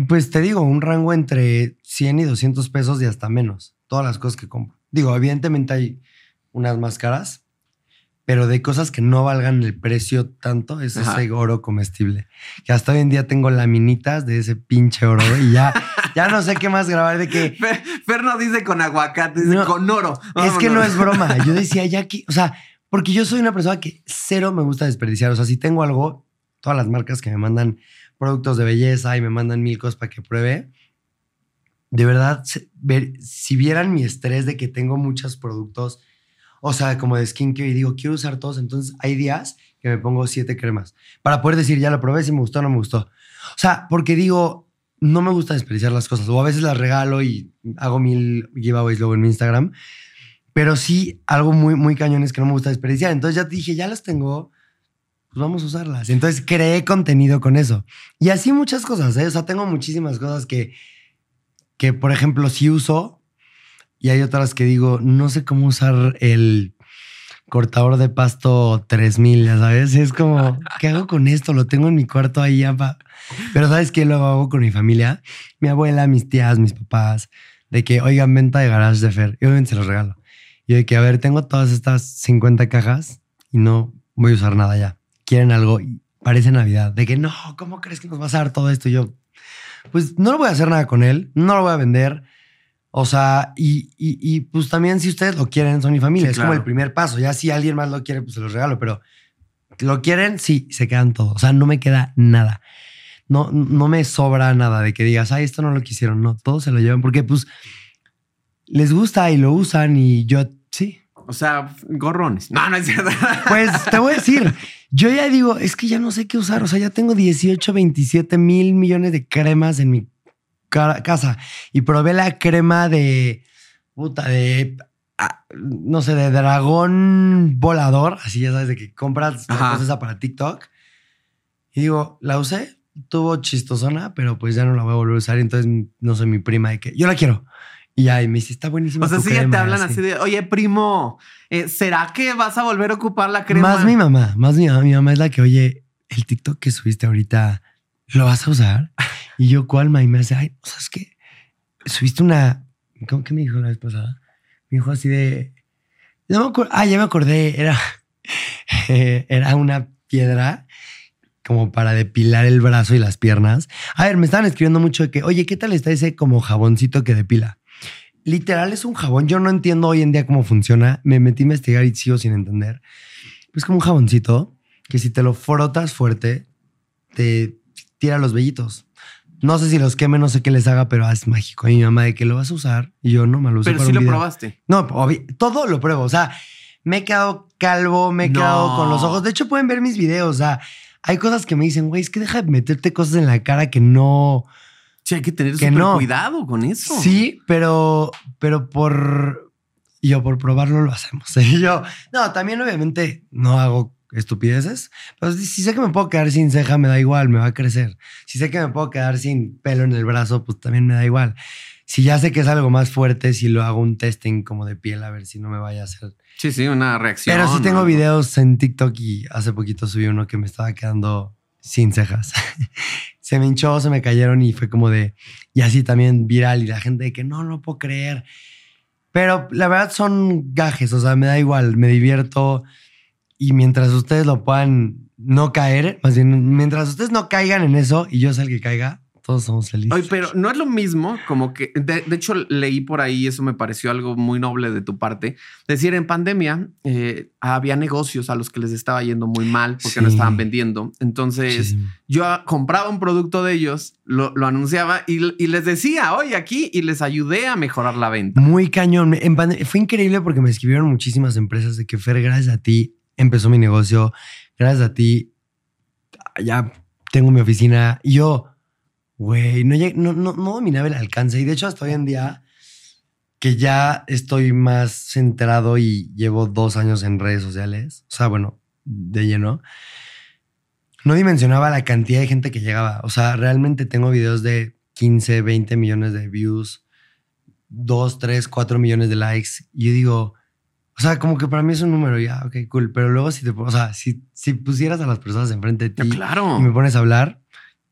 Speaker 1: pues te digo, un rango entre 100 y 200 pesos y hasta menos. Todas las cosas que compro. Digo, evidentemente hay unas más caras, pero de cosas que no valgan el precio tanto es
Speaker 2: Ajá.
Speaker 1: ese oro comestible. Que hasta hoy en día tengo laminitas de ese pinche oro y ya, [LAUGHS] ya no sé qué más grabar de que
Speaker 2: Fer, Fer no dice con aguacate, dice
Speaker 1: No,
Speaker 2: con oro.
Speaker 1: es que no es broma. Yo [LAUGHS] decía ya que, o sea, porque yo soy una persona que cero me gusta desperdiciar. O sea, si tengo algo, todas las marcas que me mandan productos de belleza y me mandan mil cosas para que pruebe, de verdad, ver- si vieran mi estrés de que tengo muchos productos, o sea, como de skincare y digo, quiero usar todos, entonces hay días que me pongo siete cremas para poder decir, ya lo probé, si me gustó o no me gustó. O sea, porque digo, no me gusta desperdiciar las cosas, o a veces las regalo y hago mil giveaways luego en mi Instagram, pero sí, algo muy, muy cañón es que no me gusta desperdiciar. Entonces ya dije, ya las tengo, pues vamos a usarlas. Entonces creé contenido con eso. Y así muchas cosas, ¿eh? O sea, tengo muchísimas cosas que, que, por ejemplo, sí uso y hay otras que digo, no sé cómo usar el cortador de pasto 3000, ya sabes. Es como, ¿qué hago con esto? Lo tengo en mi cuarto ahí ya pa- Pero ¿sabes qué? Lo hago con mi familia, mi abuela, mis tías, mis papás, de que, oigan, venta de garage de Fer. Y obviamente se los regalo. Y de que, a ver, tengo todas estas 50 cajas y no voy a usar nada ya. Quieren algo y parece Navidad. De que, no, ¿cómo crees que nos vas a dar todo esto? Yo, pues no lo voy a hacer nada con él, no lo voy a vender. O sea, y, y, y, pues también si ustedes lo quieren, son mi familia.
Speaker 2: Sí,
Speaker 1: es como el primer paso. Ya si alguien más lo quiere, pues se los regalo. Pero lo quieren, sí, se quedan todos. O sea, no me queda nada. No, no me sobra nada de que digas, ay, esto no lo quisieron. No, todos se lo llevan porque pues les gusta y lo usan y yo sí.
Speaker 2: O sea, gorrones. No, no es cierto. [LAUGHS]
Speaker 1: Pues te voy a decir, yo ya digo, es que ya no sé qué usar. O sea, ya tengo 18, 27 mil millones de cremas en mi casa y probé la crema de puta de ah, no sé, de dragón volador. Así ya sabes, de que compras la cosa esa para TikTok. Y digo, la usé, tuvo chistosona, pero pues ya no la voy a volver a usar. Entonces, no sé, mi prima de que yo la quiero. Y y me dice, está buenísima.
Speaker 2: O sea,
Speaker 1: tu
Speaker 2: sí ya te
Speaker 1: crema",
Speaker 2: hablan así de, oye, primo, eh, ¿será que vas a volver a ocupar la crema?
Speaker 1: Más mi mamá, más mi mamá. Mi mamá es la que, oye, el TikTok que subiste ahorita, ¿lo vas a usar? Y yo, ¿cuál? Y me hace, ay, o sea, es que subiste una. ¿Cómo que me dijo la vez pasada? Me dijo así de. No me. Ah, ya me acordé. Era, [LAUGHS] era una piedra como para depilar el brazo y las piernas. A ver, me estaban escribiendo mucho de que, oye, ¿qué tal está ese como jaboncito que depila? Literal es un jabón. Yo no entiendo hoy en día cómo funciona. Me metí a investigar y sigo sin entender. Es como un jaboncito que si te lo frotas fuerte, te tira los vellitos. No sé si los queme, no sé qué les haga, pero es mágico. Y mi mamá de que lo vas a usar y yo no me lo usé
Speaker 2: Pero
Speaker 1: para
Speaker 2: sí
Speaker 1: un
Speaker 2: lo
Speaker 1: video.
Speaker 2: probaste.
Speaker 1: No, todo lo pruebo. O sea, me he quedado calvo, me he
Speaker 2: No.
Speaker 1: quedado con los ojos. De hecho, pueden ver mis videos. O sea, hay cosas que me dicen, güey, es que deja de meterte cosas en la cara que no.
Speaker 2: Sí, hay que tener
Speaker 1: Que no.
Speaker 2: cuidado con eso.
Speaker 1: Sí, pero, pero por. Yo por probarlo lo hacemos. [LAUGHS] Y yo, no, también obviamente no hago estupideces, pero si, sé que me puedo quedar sin ceja, me da igual, me va a crecer. Si sé que me puedo quedar sin pelo en el brazo, pues también me da igual. Si ya sé que es algo más fuerte, si lo hago un testing como de piel, a ver si no me vaya a hacer.
Speaker 2: Sí, sí, una reacción.
Speaker 1: Pero sí tengo
Speaker 2: ¿no?
Speaker 1: videos en TikTok y hace poquito subí uno que me estaba quedando sin cejas. [LAUGHS] se me hinchó, se me cayeron y fue como de. Y así también viral y la gente de que no, no puedo creer. Pero la verdad son gajes, o sea, me da igual, me divierto y mientras ustedes lo puedan no caer, más bien, mientras ustedes no caigan en eso y yo sea el que caiga, todos somos felices.
Speaker 2: Oye, pero no es lo mismo como que, de, de hecho leí por ahí, eso me pareció algo muy noble de tu parte, decir, en pandemia eh, había negocios a los que les estaba yendo muy mal porque no estaban vendiendo. Entonces yo compraba un producto de ellos, lo, lo anunciaba y, y les decía, oye, aquí, y les ayudé a mejorar la venta.
Speaker 1: Muy cañón. En fue increíble porque me escribieron muchísimas empresas de que Fer, gracias a ti empezó mi negocio, gracias a ti ya tengo mi oficina. Y yo, güey, no, no, no, no dominaba el alcance. Y de hecho, hasta hoy en día, que ya estoy más centrado y llevo dos años en redes sociales, o sea, bueno, de lleno, no dimensionaba la cantidad de gente que llegaba. O sea, realmente tengo videos de 15, 20 millones de views, 2, 3, 4 millones de likes. Y yo digo, o sea, como que para mí es un número ya, ok, cool. Pero luego si te, o sea, si, si pusieras a las personas enfrente de ti
Speaker 2: Claro.
Speaker 1: y me pones a hablar,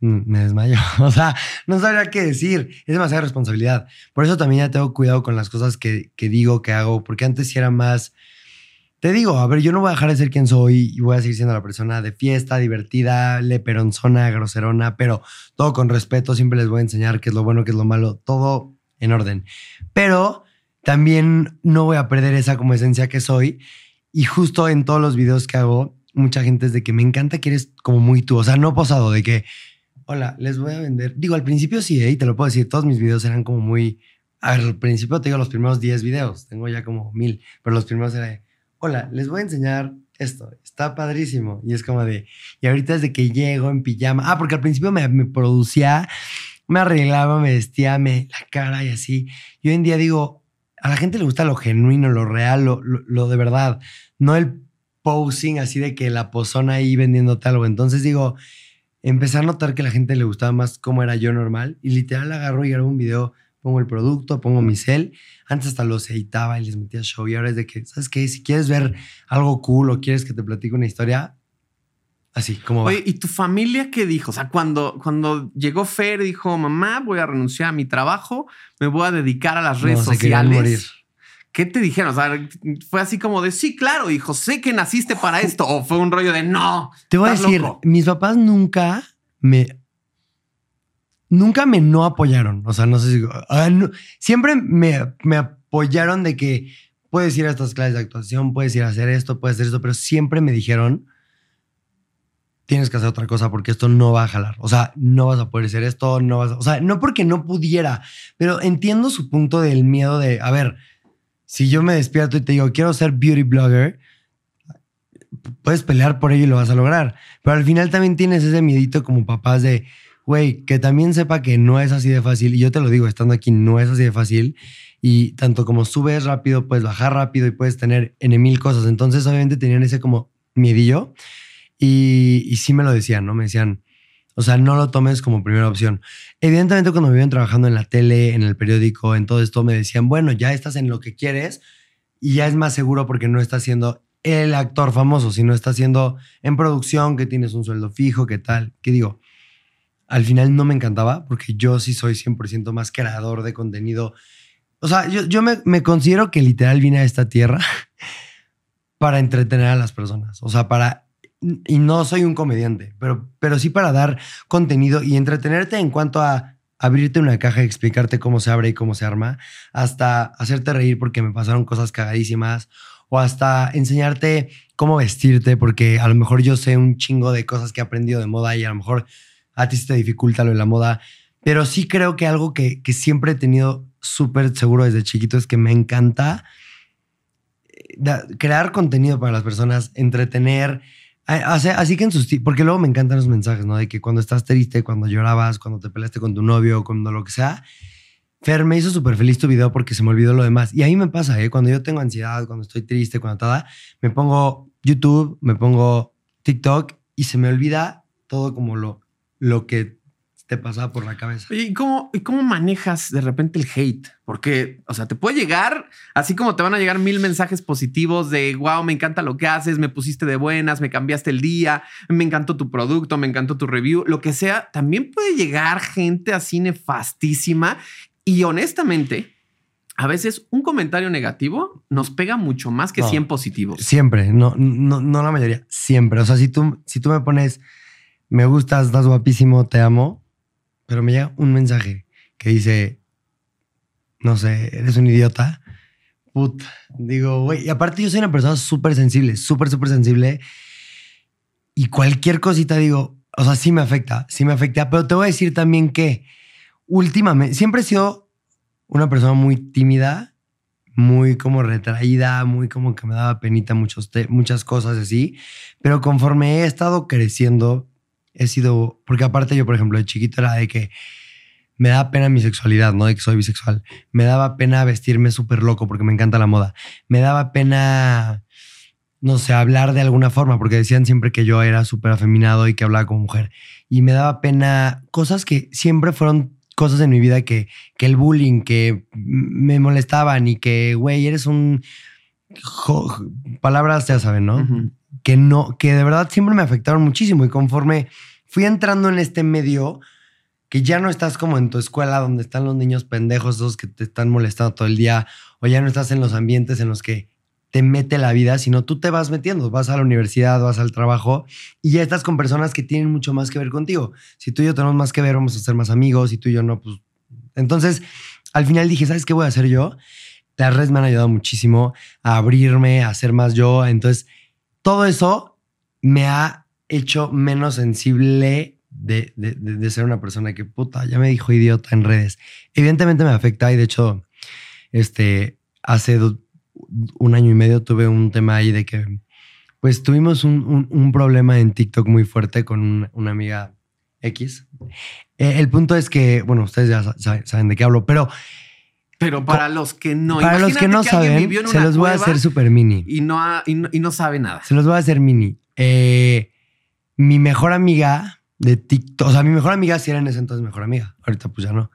Speaker 1: mm, me desmayo. [LAUGHS] O sea, no sabría qué decir. Es demasiada responsabilidad. Por eso también ya tengo cuidado con las cosas que, que digo, que hago, porque antes sí era más... Te digo, a ver, yo no voy a dejar de ser quien soy y voy a seguir siendo la persona de fiesta, divertida, leperonzona, groserona, pero todo con respeto. Siempre les voy a enseñar qué es lo bueno, qué es lo malo, todo en orden. Pero también no voy a perder esa como esencia que soy. Y justo en todos los videos que hago, mucha gente es de que me encanta que eres como muy tú. O sea, no posado, de que, hola, les voy a vender. Digo, al principio sí, ¿eh? y te lo puedo decir, todos mis videos eran como muy... Al principio te digo los primeros 10 videos, tengo ya como mil, pero los primeros era de, hola, les voy a enseñar esto, está padrísimo. Y es como de, y ahorita desde que llego en pijama, ah, porque al principio me, me producía, me arreglaba, me vestía, me la cara y así. Y hoy en día digo, a la gente le gusta lo genuino, lo real, lo, de verdad, no el posing así de que la pozona ahí vendiéndote algo. Entonces digo, empecé a notar que a la gente le gustaba más cómo era yo normal y literal agarro y grabo un video, pongo el producto, pongo mi cel. Antes hasta los editaba y les metía show y ahora es de que, ¿sabes qué? Si quieres ver algo cool o quieres que te platique una historia, así como va.
Speaker 2: Oye, ¿y tu familia qué dijo? O sea, cuando, cuando llegó Fer dijo, mamá, voy a renunciar a mi trabajo, me voy a dedicar a las
Speaker 1: No,
Speaker 2: redes
Speaker 1: se
Speaker 2: sociales.
Speaker 1: morir.
Speaker 2: ¿Qué te dijeron? O sea, fue así como de, sí, claro, hijo, sé que naciste para esto. O fue un rollo de, no.
Speaker 1: Te voy a decir,
Speaker 2: loco".
Speaker 1: mis papás nunca me. Nunca me no apoyaron. O sea, no sé si. ah, no- siempre me, me apoyaron de que puedes ir a estas clases de actuación, puedes ir a hacer esto, puedes hacer esto, pero siempre me dijeron. Tienes que hacer otra cosa porque esto no va a jalar. O sea, no vas a poder hacer esto, no vas a. O sea, no porque no pudiera, pero entiendo su punto del miedo de. A ver, si yo me despierto y te digo, quiero ser beauty blogger, puedes pelear por ello y lo vas a lograr. Pero al final también tienes ese miedito como papás de, güey, que también sepa que no es así de fácil. Y yo te lo digo, estando aquí, no es así de fácil. Y tanto como subes rápido, puedes bajar rápido y puedes tener en mil cosas. Entonces, obviamente tenían ese como miedillo. Y, sí me lo decían, ¿no? Me decían, o sea, no lo tomes como primera opción. Evidentemente, cuando me viven trabajando en la tele, en el periódico, en todo esto, me decían, bueno, ya estás en lo que quieres y ya es más seguro porque no estás siendo el actor famoso, sino estás siendo en producción, que tienes un sueldo fijo, que tal. ¿Qué digo? Al final no me encantaba porque yo sí soy 100% más creador de contenido. O sea, yo, yo me, me considero que literal vine a esta tierra [LAUGHS] para entretener a las personas. O sea, para y no soy un comediante, pero, pero sí para dar contenido y entretenerte en cuanto a abrirte una caja y explicarte cómo se abre y cómo se arma, hasta hacerte reír porque me pasaron cosas cagadísimas, o hasta enseñarte cómo vestirte, porque a lo mejor yo sé un chingo de cosas que he aprendido de moda y a lo mejor a ti se te dificulta lo de la moda, pero sí creo que algo que, que siempre he tenido súper seguro desde chiquito es que me encanta eh, crear contenido para las personas, entretener, Así, así que en sus... Porque luego me encantan los mensajes, ¿no? De que cuando estás triste, cuando llorabas, cuando te peleaste con tu novio, cuando lo que sea. Fer, me hizo súper feliz tu video porque se me olvidó lo demás. Y a mí me pasa, ¿eh? Cuando yo tengo ansiedad, cuando estoy triste, cuando tal, me pongo YouTube, me pongo TikTok y se me olvida todo como lo, lo que te pasaba por la cabeza.
Speaker 2: ¿y cómo, ¿y cómo manejas de repente el hate? Porque, o sea, te puede llegar, así como te van a llegar mil mensajes positivos de, wow, me encanta lo que haces, me pusiste de buenas, me cambiaste el día, me encantó tu producto, me encantó tu review, lo que sea, también puede llegar gente así nefastísima. Y honestamente, a veces un comentario negativo nos pega mucho más que
Speaker 1: No.
Speaker 2: 100 positivos.
Speaker 1: Siempre, no, no, no la mayoría, siempre. O sea, si tú, si tú me pones, me gustas, estás guapísimo, te amo, pero me llega un mensaje que dice, no sé, eres un idiota. Put, digo, güey, y aparte yo soy una persona súper sensible, súper, súper sensible. Y cualquier cosita digo, o sea, sí me afecta, sí me afecta, pero te voy a decir también que últimamente, siempre he sido una persona muy tímida, muy como retraída, muy como que me daba penita muchos muchas cosas así, pero conforme he estado creciendo, he sido, porque aparte yo, por ejemplo, de chiquito era de que me daba pena mi sexualidad, ¿no? De que soy bisexual. Me daba pena vestirme súper loco porque me encanta la moda. Me daba pena, no sé, hablar de alguna forma porque decían siempre que yo era súper afeminado y que hablaba como mujer. Y me daba pena cosas que siempre fueron cosas en mi vida que, que el bullying, que me molestaban y que, güey, eres un... palabras ya saben, ¿no? Que no, que de verdad siempre me afectaron muchísimo. Y conforme fui entrando en este medio, que ya no estás como en tu escuela donde están los niños pendejos, esos que te están molestando todo el día, o ya no estás en los ambientes en los que te mete la vida, sino tú te vas metiendo, vas a la universidad, vas al trabajo y ya estás con personas que tienen mucho más que ver contigo. Si tú y yo tenemos más que ver, vamos a ser más amigos, si tú y yo no, pues... Entonces, al final dije, ¿sabes qué voy a hacer yo? Las redes me han ayudado muchísimo a abrirme, a ser más yo. Entonces, todo eso me ha hecho menos sensible de, de- de- ser una persona que puta, ya me dijo idiota en redes. Evidentemente me afecta y de hecho, este, hace un año y medio tuve un tema ahí de que, pues tuvimos un, un- problema en TikTok muy fuerte con un- una amiga X. Eh, el punto es que, bueno, ustedes ya sa- saben, saben de qué hablo, pero
Speaker 2: Pero para los que no,
Speaker 1: para los que no saben, se los voy a hacer súper mini.
Speaker 2: y no, ha- y no, y no sabe nada.
Speaker 1: Se los voy a hacer mini. Eh, mi mejor amiga de TikTok, o sea, mi mejor amiga sí era en ese entonces mejor amiga. Ahorita pues ya no.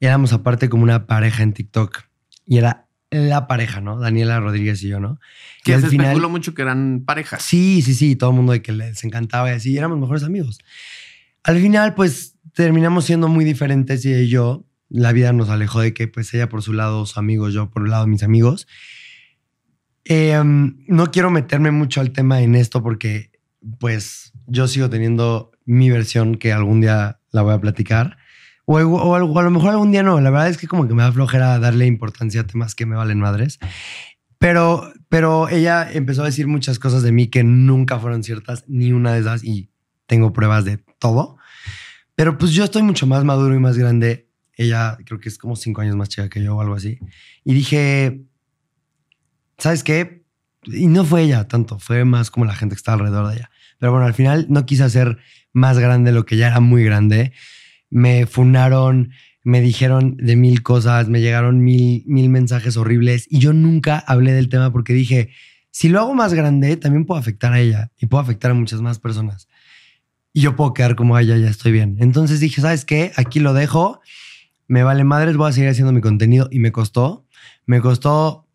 Speaker 1: Éramos aparte como una pareja en TikTok. Y era la pareja, ¿no? Daniela Rodríguez y yo, ¿no?
Speaker 2: Que
Speaker 1: y
Speaker 2: se
Speaker 1: al final...
Speaker 2: especuló mucho que eran parejas.
Speaker 1: Sí, sí, sí. Todo el mundo de que les encantaba y así. y éramos mejores amigos. Al final, pues, terminamos siendo muy diferentes y yo. La vida nos alejó de que, pues, ella por su lado, sus amigos, yo por el lado mis amigos. Eh, no quiero meterme mucho al tema en esto porque, pues, yo sigo teniendo mi versión que algún día la voy a platicar. O, o a lo mejor algún día no. La verdad es que como que me da flojera darle importancia a temas que me valen madres. Pero, pero ella empezó a decir muchas cosas de mí que nunca fueron ciertas, ni una de esas, y tengo pruebas de todo. Pero pues yo estoy mucho más maduro y más grande. Ella creo que es como cinco años más chica que yo o algo así. Y dije, ¿sabes qué? Y no fue ella tanto, fue más como la gente que estaba alrededor de ella. Pero bueno, al final no quise hacer más grande lo que ya era muy grande. Me funaron, me dijeron de mil cosas, me llegaron mil, mil mensajes horribles y yo nunca hablé del tema porque dije, si lo hago más grande, también puedo afectar a ella y puedo afectar a muchas más personas. Y yo puedo quedar como a ella, ya estoy bien. Entonces dije, ¿sabes qué? Aquí lo dejo, me vale madres, voy a seguir haciendo mi contenido y me costó. Me costó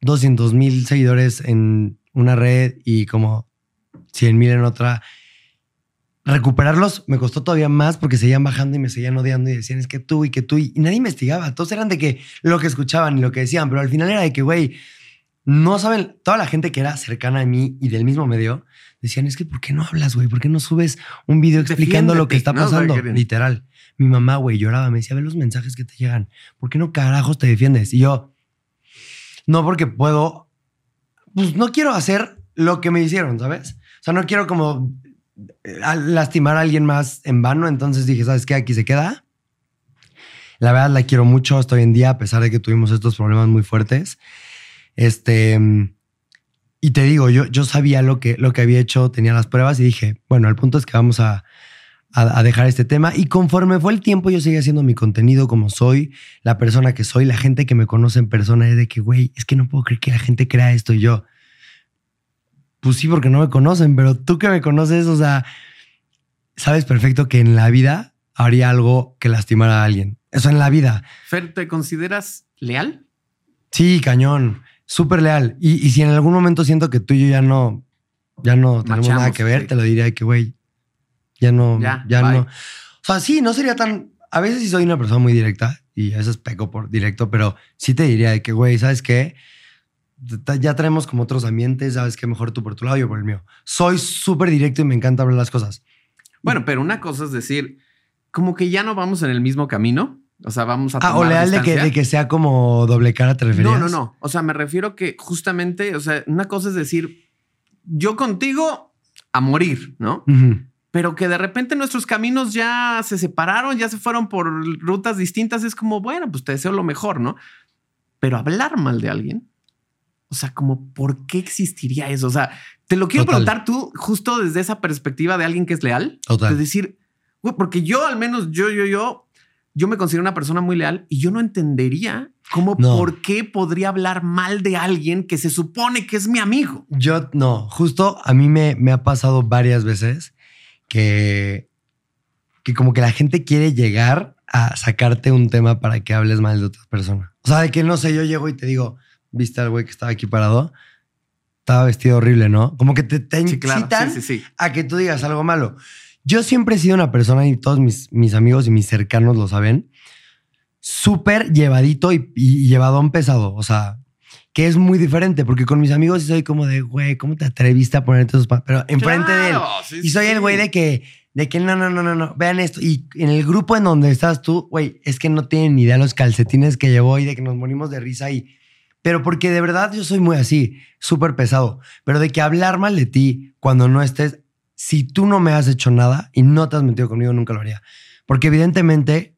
Speaker 1: 200 mil seguidores en una red y como 100 mil en otra. Recuperarlos me costó todavía más porque seguían bajando y me seguían odiando y decían es que tú y que tú y, nadie investigaba. Todos eran de que lo que escuchaban y lo que decían, pero al final era de que, güey, no saben, toda la gente que era cercana a mí y del mismo medio decían es que ¿por qué no hablas, güey? ¿Por qué no subes un video explicando lo que está pasando? Literal. Mi mamá, güey, lloraba, me decía, ve los mensajes que te llegan. ¿Por qué no carajos te defiendes? Y yo, no porque puedo, pues no quiero hacer lo que me hicieron, ¿sabes? O sea, no quiero como eh, lastimar a alguien más en vano. Entonces dije, ¿sabes qué? Aquí se queda. La verdad la quiero mucho hasta hoy en día, a pesar de que tuvimos estos problemas muy fuertes. Este, y te digo, yo, yo sabía lo que, lo que había hecho, tenía las pruebas y dije, bueno, el punto es que vamos a, a, a dejar este tema. Y conforme fue el tiempo, yo seguí haciendo mi contenido como soy, la persona que soy, la gente que me conoce en persona es de que, güey, es que no puedo creer que la gente crea esto y yo. Pues sí, porque no me conocen, pero tú que me conoces, o sea, sabes perfecto que en la vida haría algo que lastimara a alguien. Eso en la vida.
Speaker 2: Fer, ¿te consideras leal?
Speaker 1: Sí, cañón. Súper leal. Y, y si en algún momento siento que tú y yo ya no, ya no tenemos
Speaker 2: Machamos,
Speaker 1: nada que ver,
Speaker 2: sí.
Speaker 1: te lo diría de que, güey, ya no,
Speaker 2: Ya,
Speaker 1: no. O sea, sí, no sería tan. A veces sí soy una persona muy directa y a veces peco por directo, pero sí te diría de que, güey, ¿sabes qué? Ya tenemos como otros ambientes, sabes que mejor tú por tu lado yo por el mío. Soy súper directo y me encanta hablar las cosas.
Speaker 2: Bueno, pero una cosa es decir, como que ya no vamos en el mismo camino. O sea, vamos a
Speaker 1: Ah, o
Speaker 2: tomar
Speaker 1: leal de que, de que sea como doble cara, ¿te referías?
Speaker 2: No, no, no. O sea, me refiero que justamente, o sea, una cosa es decir, yo contigo a morir, ¿no? Pero que de repente nuestros caminos ya se separaron, ya se fueron por rutas distintas. Es como, bueno, pues te deseo lo mejor, ¿no? Pero hablar mal de alguien, o sea, como, ¿por qué existiría eso? O sea, te lo quiero
Speaker 1: Total.
Speaker 2: preguntar tú justo desde esa perspectiva de alguien que es leal.
Speaker 1: Total.
Speaker 2: De decir, güey, porque yo al menos, yo, yo, yo, yo me considero una persona muy leal y yo no entendería cómo,
Speaker 1: No.
Speaker 2: por qué podría hablar mal de alguien que se supone que es mi amigo.
Speaker 1: Yo no, justo a mí me, me ha pasado varias veces que, que como que la gente quiere llegar a sacarte un tema para que hables mal de otra persona. O sea, de que no sé, yo llego y te digo, ¿viste al güey que estaba aquí parado? Estaba vestido horrible, ¿no? Como que te, te
Speaker 2: Sí, claro.
Speaker 1: incitan
Speaker 2: Sí, sí, sí.
Speaker 1: a que tú digas algo malo. Yo siempre he sido una persona, y todos mis, mis amigos y mis cercanos lo saben, súper llevadito y, y llevadón pesado. O sea, que es muy diferente, porque con mis amigos soy como de, güey, ¿cómo te atreviste a ponerte esos pa-?" Pero enfrente de él.
Speaker 2: Sí,
Speaker 1: Y soy
Speaker 2: sí.
Speaker 1: el güey de que, de que no, no, no, no, no, vean esto. Y en el grupo en donde estás tú, güey, es que no tienen ni idea los calcetines que llevó y de que nos morimos de risa y... Pero porque de verdad yo soy muy así, súper pesado. Pero de que hablar mal de ti cuando no estés, si tú no me has hecho nada y no te has metido conmigo, nunca lo haría. Porque evidentemente,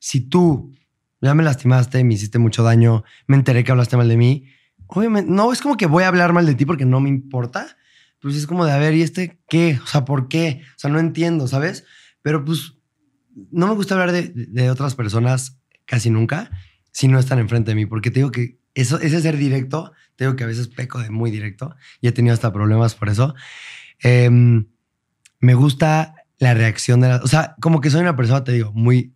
Speaker 1: si tú ya me lastimaste, me hiciste mucho daño, me enteré que hablaste mal de mí, obviamente, no es como que voy a hablar mal de ti porque no me importa. Pues es como de, a ver, ¿y este qué? O sea, ¿por qué? O sea, no entiendo, ¿sabes? Pero pues no me gusta hablar de, de otras personas casi nunca si no están enfrente de mí, porque te digo que eso, ese ser directo, te digo que a veces peco de muy directo y he tenido hasta problemas por eso. Em, me gusta la reacción de la, o sea, como que soy una persona, te digo, muy,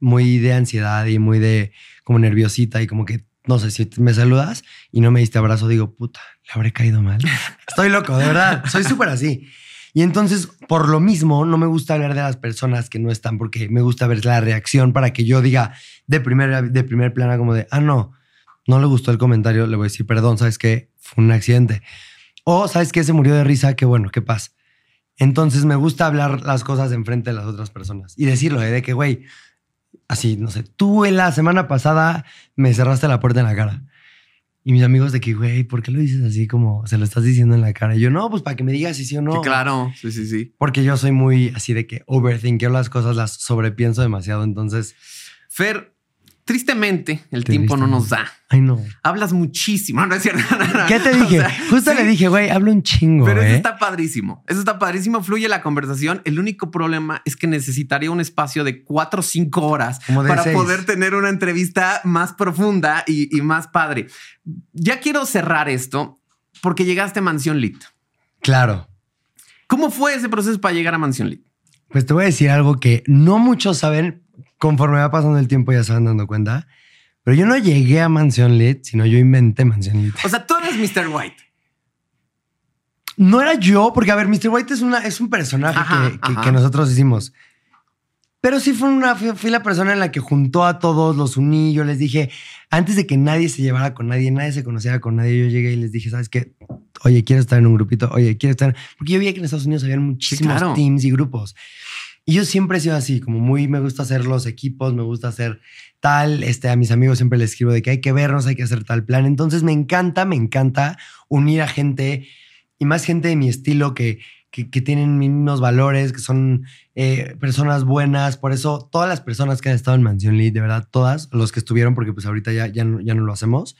Speaker 1: muy de ansiedad y muy de como nerviosita y como que, no sé, si me saludas y no me diste abrazo, digo, puta, le habré caído mal. [LAUGHS] Estoy loco, de verdad, soy súper así. Y entonces, por lo mismo, no me gusta hablar de las personas que no están, porque me gusta ver la reacción para que yo diga de primer, de primer plano como de, ah, no, no le gustó el comentario, le voy a decir, perdón, ¿sabes qué? Fue un accidente. O, ¿sabes qué? Se murió de risa, qué bueno, qué paz. Entonces, me gusta hablar las cosas enfrente de las otras personas y decirlo, ¿eh? de que, güey, así, no sé, tú en la semana pasada me cerraste la puerta en la cara. Y mis amigos de que, güey, ¿por qué lo dices así como se lo estás diciendo en la cara? Y yo, no, pues para que me digas si sí o no.
Speaker 2: Sí, claro. Sí, sí, sí.
Speaker 1: Porque yo soy muy así de que overthinkeo las cosas, las sobrepienso demasiado. Entonces,
Speaker 2: Fer, tristemente, el tiempo no nos da.
Speaker 1: ay no.
Speaker 2: Hablas muchísimo. [LAUGHS] No, no es cierto. No, no.
Speaker 1: ¿Qué te [LAUGHS]
Speaker 2: O
Speaker 1: dije?
Speaker 2: sea,
Speaker 1: Justo
Speaker 2: sí,
Speaker 1: le dije, güey, hablo un chingo.
Speaker 2: Pero
Speaker 1: ¿eh?
Speaker 2: eso está padrísimo. Eso está padrísimo. Fluye la conversación. El único problema es que necesitaría un espacio de cuatro o cinco horas para
Speaker 1: seis.
Speaker 2: poder tener una entrevista más profunda y, y más padre. Ya quiero cerrar esto porque llegaste a Mansión Lit.
Speaker 1: Claro.
Speaker 2: ¿Cómo fue ese proceso para llegar a Mansión Lit?
Speaker 1: Pues te voy a decir algo que no muchos saben. Conforme va pasando el tiempo, ya se van dando cuenta. Pero yo no llegué a Mansión Lit, sino yo inventé Mansión Lit.
Speaker 2: O sea, tú eres Mr. White.
Speaker 1: No era yo, porque a ver, Mr. White es, una, es un personaje
Speaker 2: Ajá,
Speaker 1: que, que-
Speaker 2: ajá.
Speaker 1: que nosotros hicimos. Pero sí fue una, fui, la persona en la que juntó a todos, los uní. Yo les dije, antes de que nadie se llevara con nadie, nadie se conociera con nadie, yo llegué y les dije, ¿sabes qué? Oye, quiero estar en un grupito. Oye, quiero estar. Porque yo veía que en Estados Unidos había muchísimos
Speaker 2: claro.
Speaker 1: teams y grupos. Y yo siempre he sido así, como muy me gusta hacer los equipos, me gusta hacer tal. Este, a mis amigos siempre les escribo de que hay que vernos, hay que hacer tal plan. Entonces me encanta, me encanta unir a gente y más gente de mi estilo que, que, tienen mismos valores, que son eh, personas buenas. Por eso, todas las personas que han estado en Mansión Lead, de verdad, todas, los que estuvieron, porque pues ahorita ya, ya, no, ya no lo hacemos,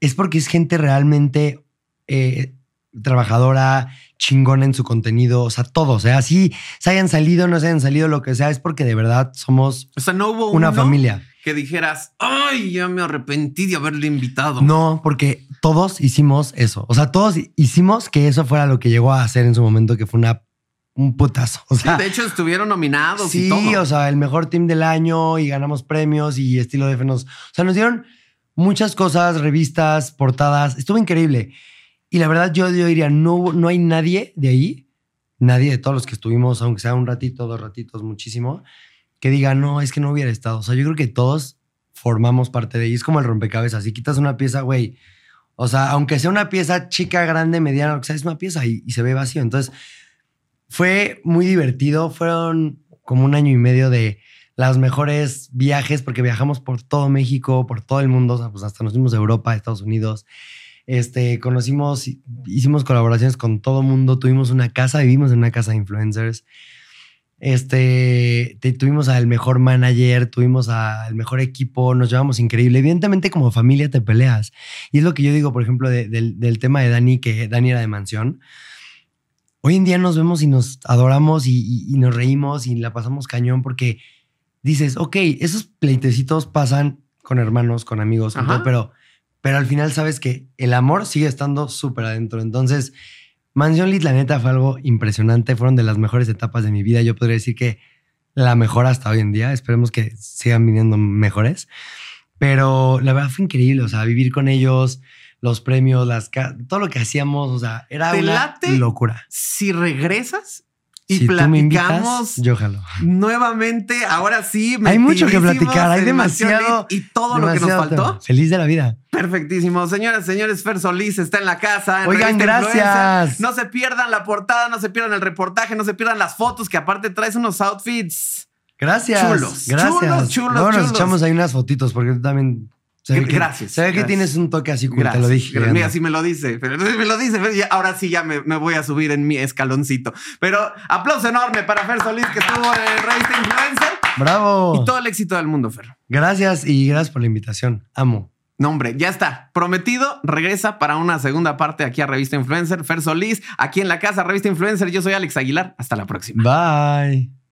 Speaker 1: es porque es gente realmente eh, trabajadora, chingona en su contenido, o sea, todos, ¿eh? así se hayan salido, no se hayan salido, lo que sea, es porque de verdad somos
Speaker 2: O sea, no hubo
Speaker 1: una
Speaker 2: uno
Speaker 1: familia.
Speaker 2: que dijeras, ay, ya me arrepentí de haberle invitado.
Speaker 1: No, porque todos hicimos eso. O sea, todos hicimos que eso fuera lo que llegó a hacer en su momento, que fue una, un putazo. O
Speaker 2: Sí,
Speaker 1: sea,
Speaker 2: de hecho, estuvieron nominados
Speaker 1: sí,
Speaker 2: y todo.
Speaker 1: o sea, el mejor team del año y ganamos premios y estilo de nos. O sea, nos dieron muchas cosas, revistas, portadas. Estuvo increíble. Y la verdad, yo, yo diría, no, no hay nadie de ahí, nadie de todos los que estuvimos, aunque sea un ratito, dos ratitos, muchísimo, que diga, no, es que no hubiera estado. O sea, yo creo que todos formamos parte de ella. Es como el rompecabezas. Si quitas una pieza, güey, o sea, aunque sea una pieza chica, grande, mediana, o sea, es una pieza y, se ve vacío. Entonces, fue muy divertido. Fueron como un año y medio de los mejores viajes, porque viajamos por todo México, por todo el mundo, o pues hasta nos fuimos a Europa, Estados Unidos. Este, conocimos, hicimos colaboraciones con todo el mundo, tuvimos una casa, vivimos en una casa de influencers. Este, te- tuvimos al mejor manager, tuvimos al mejor equipo, nos llevamos increíble. Evidentemente, como familia te peleas. Y es lo que yo digo, por ejemplo, de- del, del tema de Dani, que Dani era de mansión. Hoy en día nos vemos y nos adoramos y, y- y nos reímos y la pasamos cañón porque dices, ok, esos pleitecitos pasan con hermanos, con amigos, con todo, pero, pero al final sabes que el amor sigue estando súper adentro. Entonces, Mansión Lit, la neta, fue algo impresionante. Fueron de las mejores etapas de mi vida. Yo podría decir que la mejor hasta hoy en día. Esperemos que sigan viniendo mejores. Pero la verdad fue increíble. O sea, vivir con ellos, los premios, las todo lo que hacíamos, o sea, era
Speaker 2: ¿Te
Speaker 1: una
Speaker 2: late?
Speaker 1: locura.
Speaker 2: Si regresas y
Speaker 1: si tú me
Speaker 2: platicamos
Speaker 1: invitas, yo jalo.
Speaker 2: nuevamente, ahora sí.
Speaker 1: Hay mucho que platicar, hay demasiado-
Speaker 2: Y todo lo que nos faltó.
Speaker 1: Feliz de la vida.
Speaker 2: Perfectísimo. Señoras, señores, Fer Solís está en la casa. en
Speaker 1: Oigan, gracias.
Speaker 2: Influencer. No se pierdan la portada, no se pierdan el reportaje, no se pierdan las fotos, que aparte traes unos outfits.
Speaker 1: Gracias.
Speaker 2: Chulos,
Speaker 1: Gracias.
Speaker 2: chulos, chulos,
Speaker 1: nos
Speaker 2: chulos.
Speaker 1: echamos ahí unas fotitos porque tú también. Que,
Speaker 2: gracias,
Speaker 1: Se ve que
Speaker 2: gracias.
Speaker 1: tienes un toque así como te
Speaker 2: Gracias.
Speaker 1: lo dije.
Speaker 2: Mira, sí me lo dice. Pero me lo dice. pero ya- ahora sí ya me, me voy a subir en mi escaloncito. Pero aplauso enorme para Fer Solís, que estuvo en Revista Influencer.
Speaker 1: Bravo.
Speaker 2: Y todo el éxito del mundo, Fer.
Speaker 1: Gracias y gracias por la invitación. Amo.
Speaker 2: No, hombre, ya está. Prometido, regresa para una segunda parte aquí a Revista Influencer. Fer Solís, aquí en la casa, Revista Influencer. Yo soy Alex Aguilar. Hasta la próxima.
Speaker 1: Bye.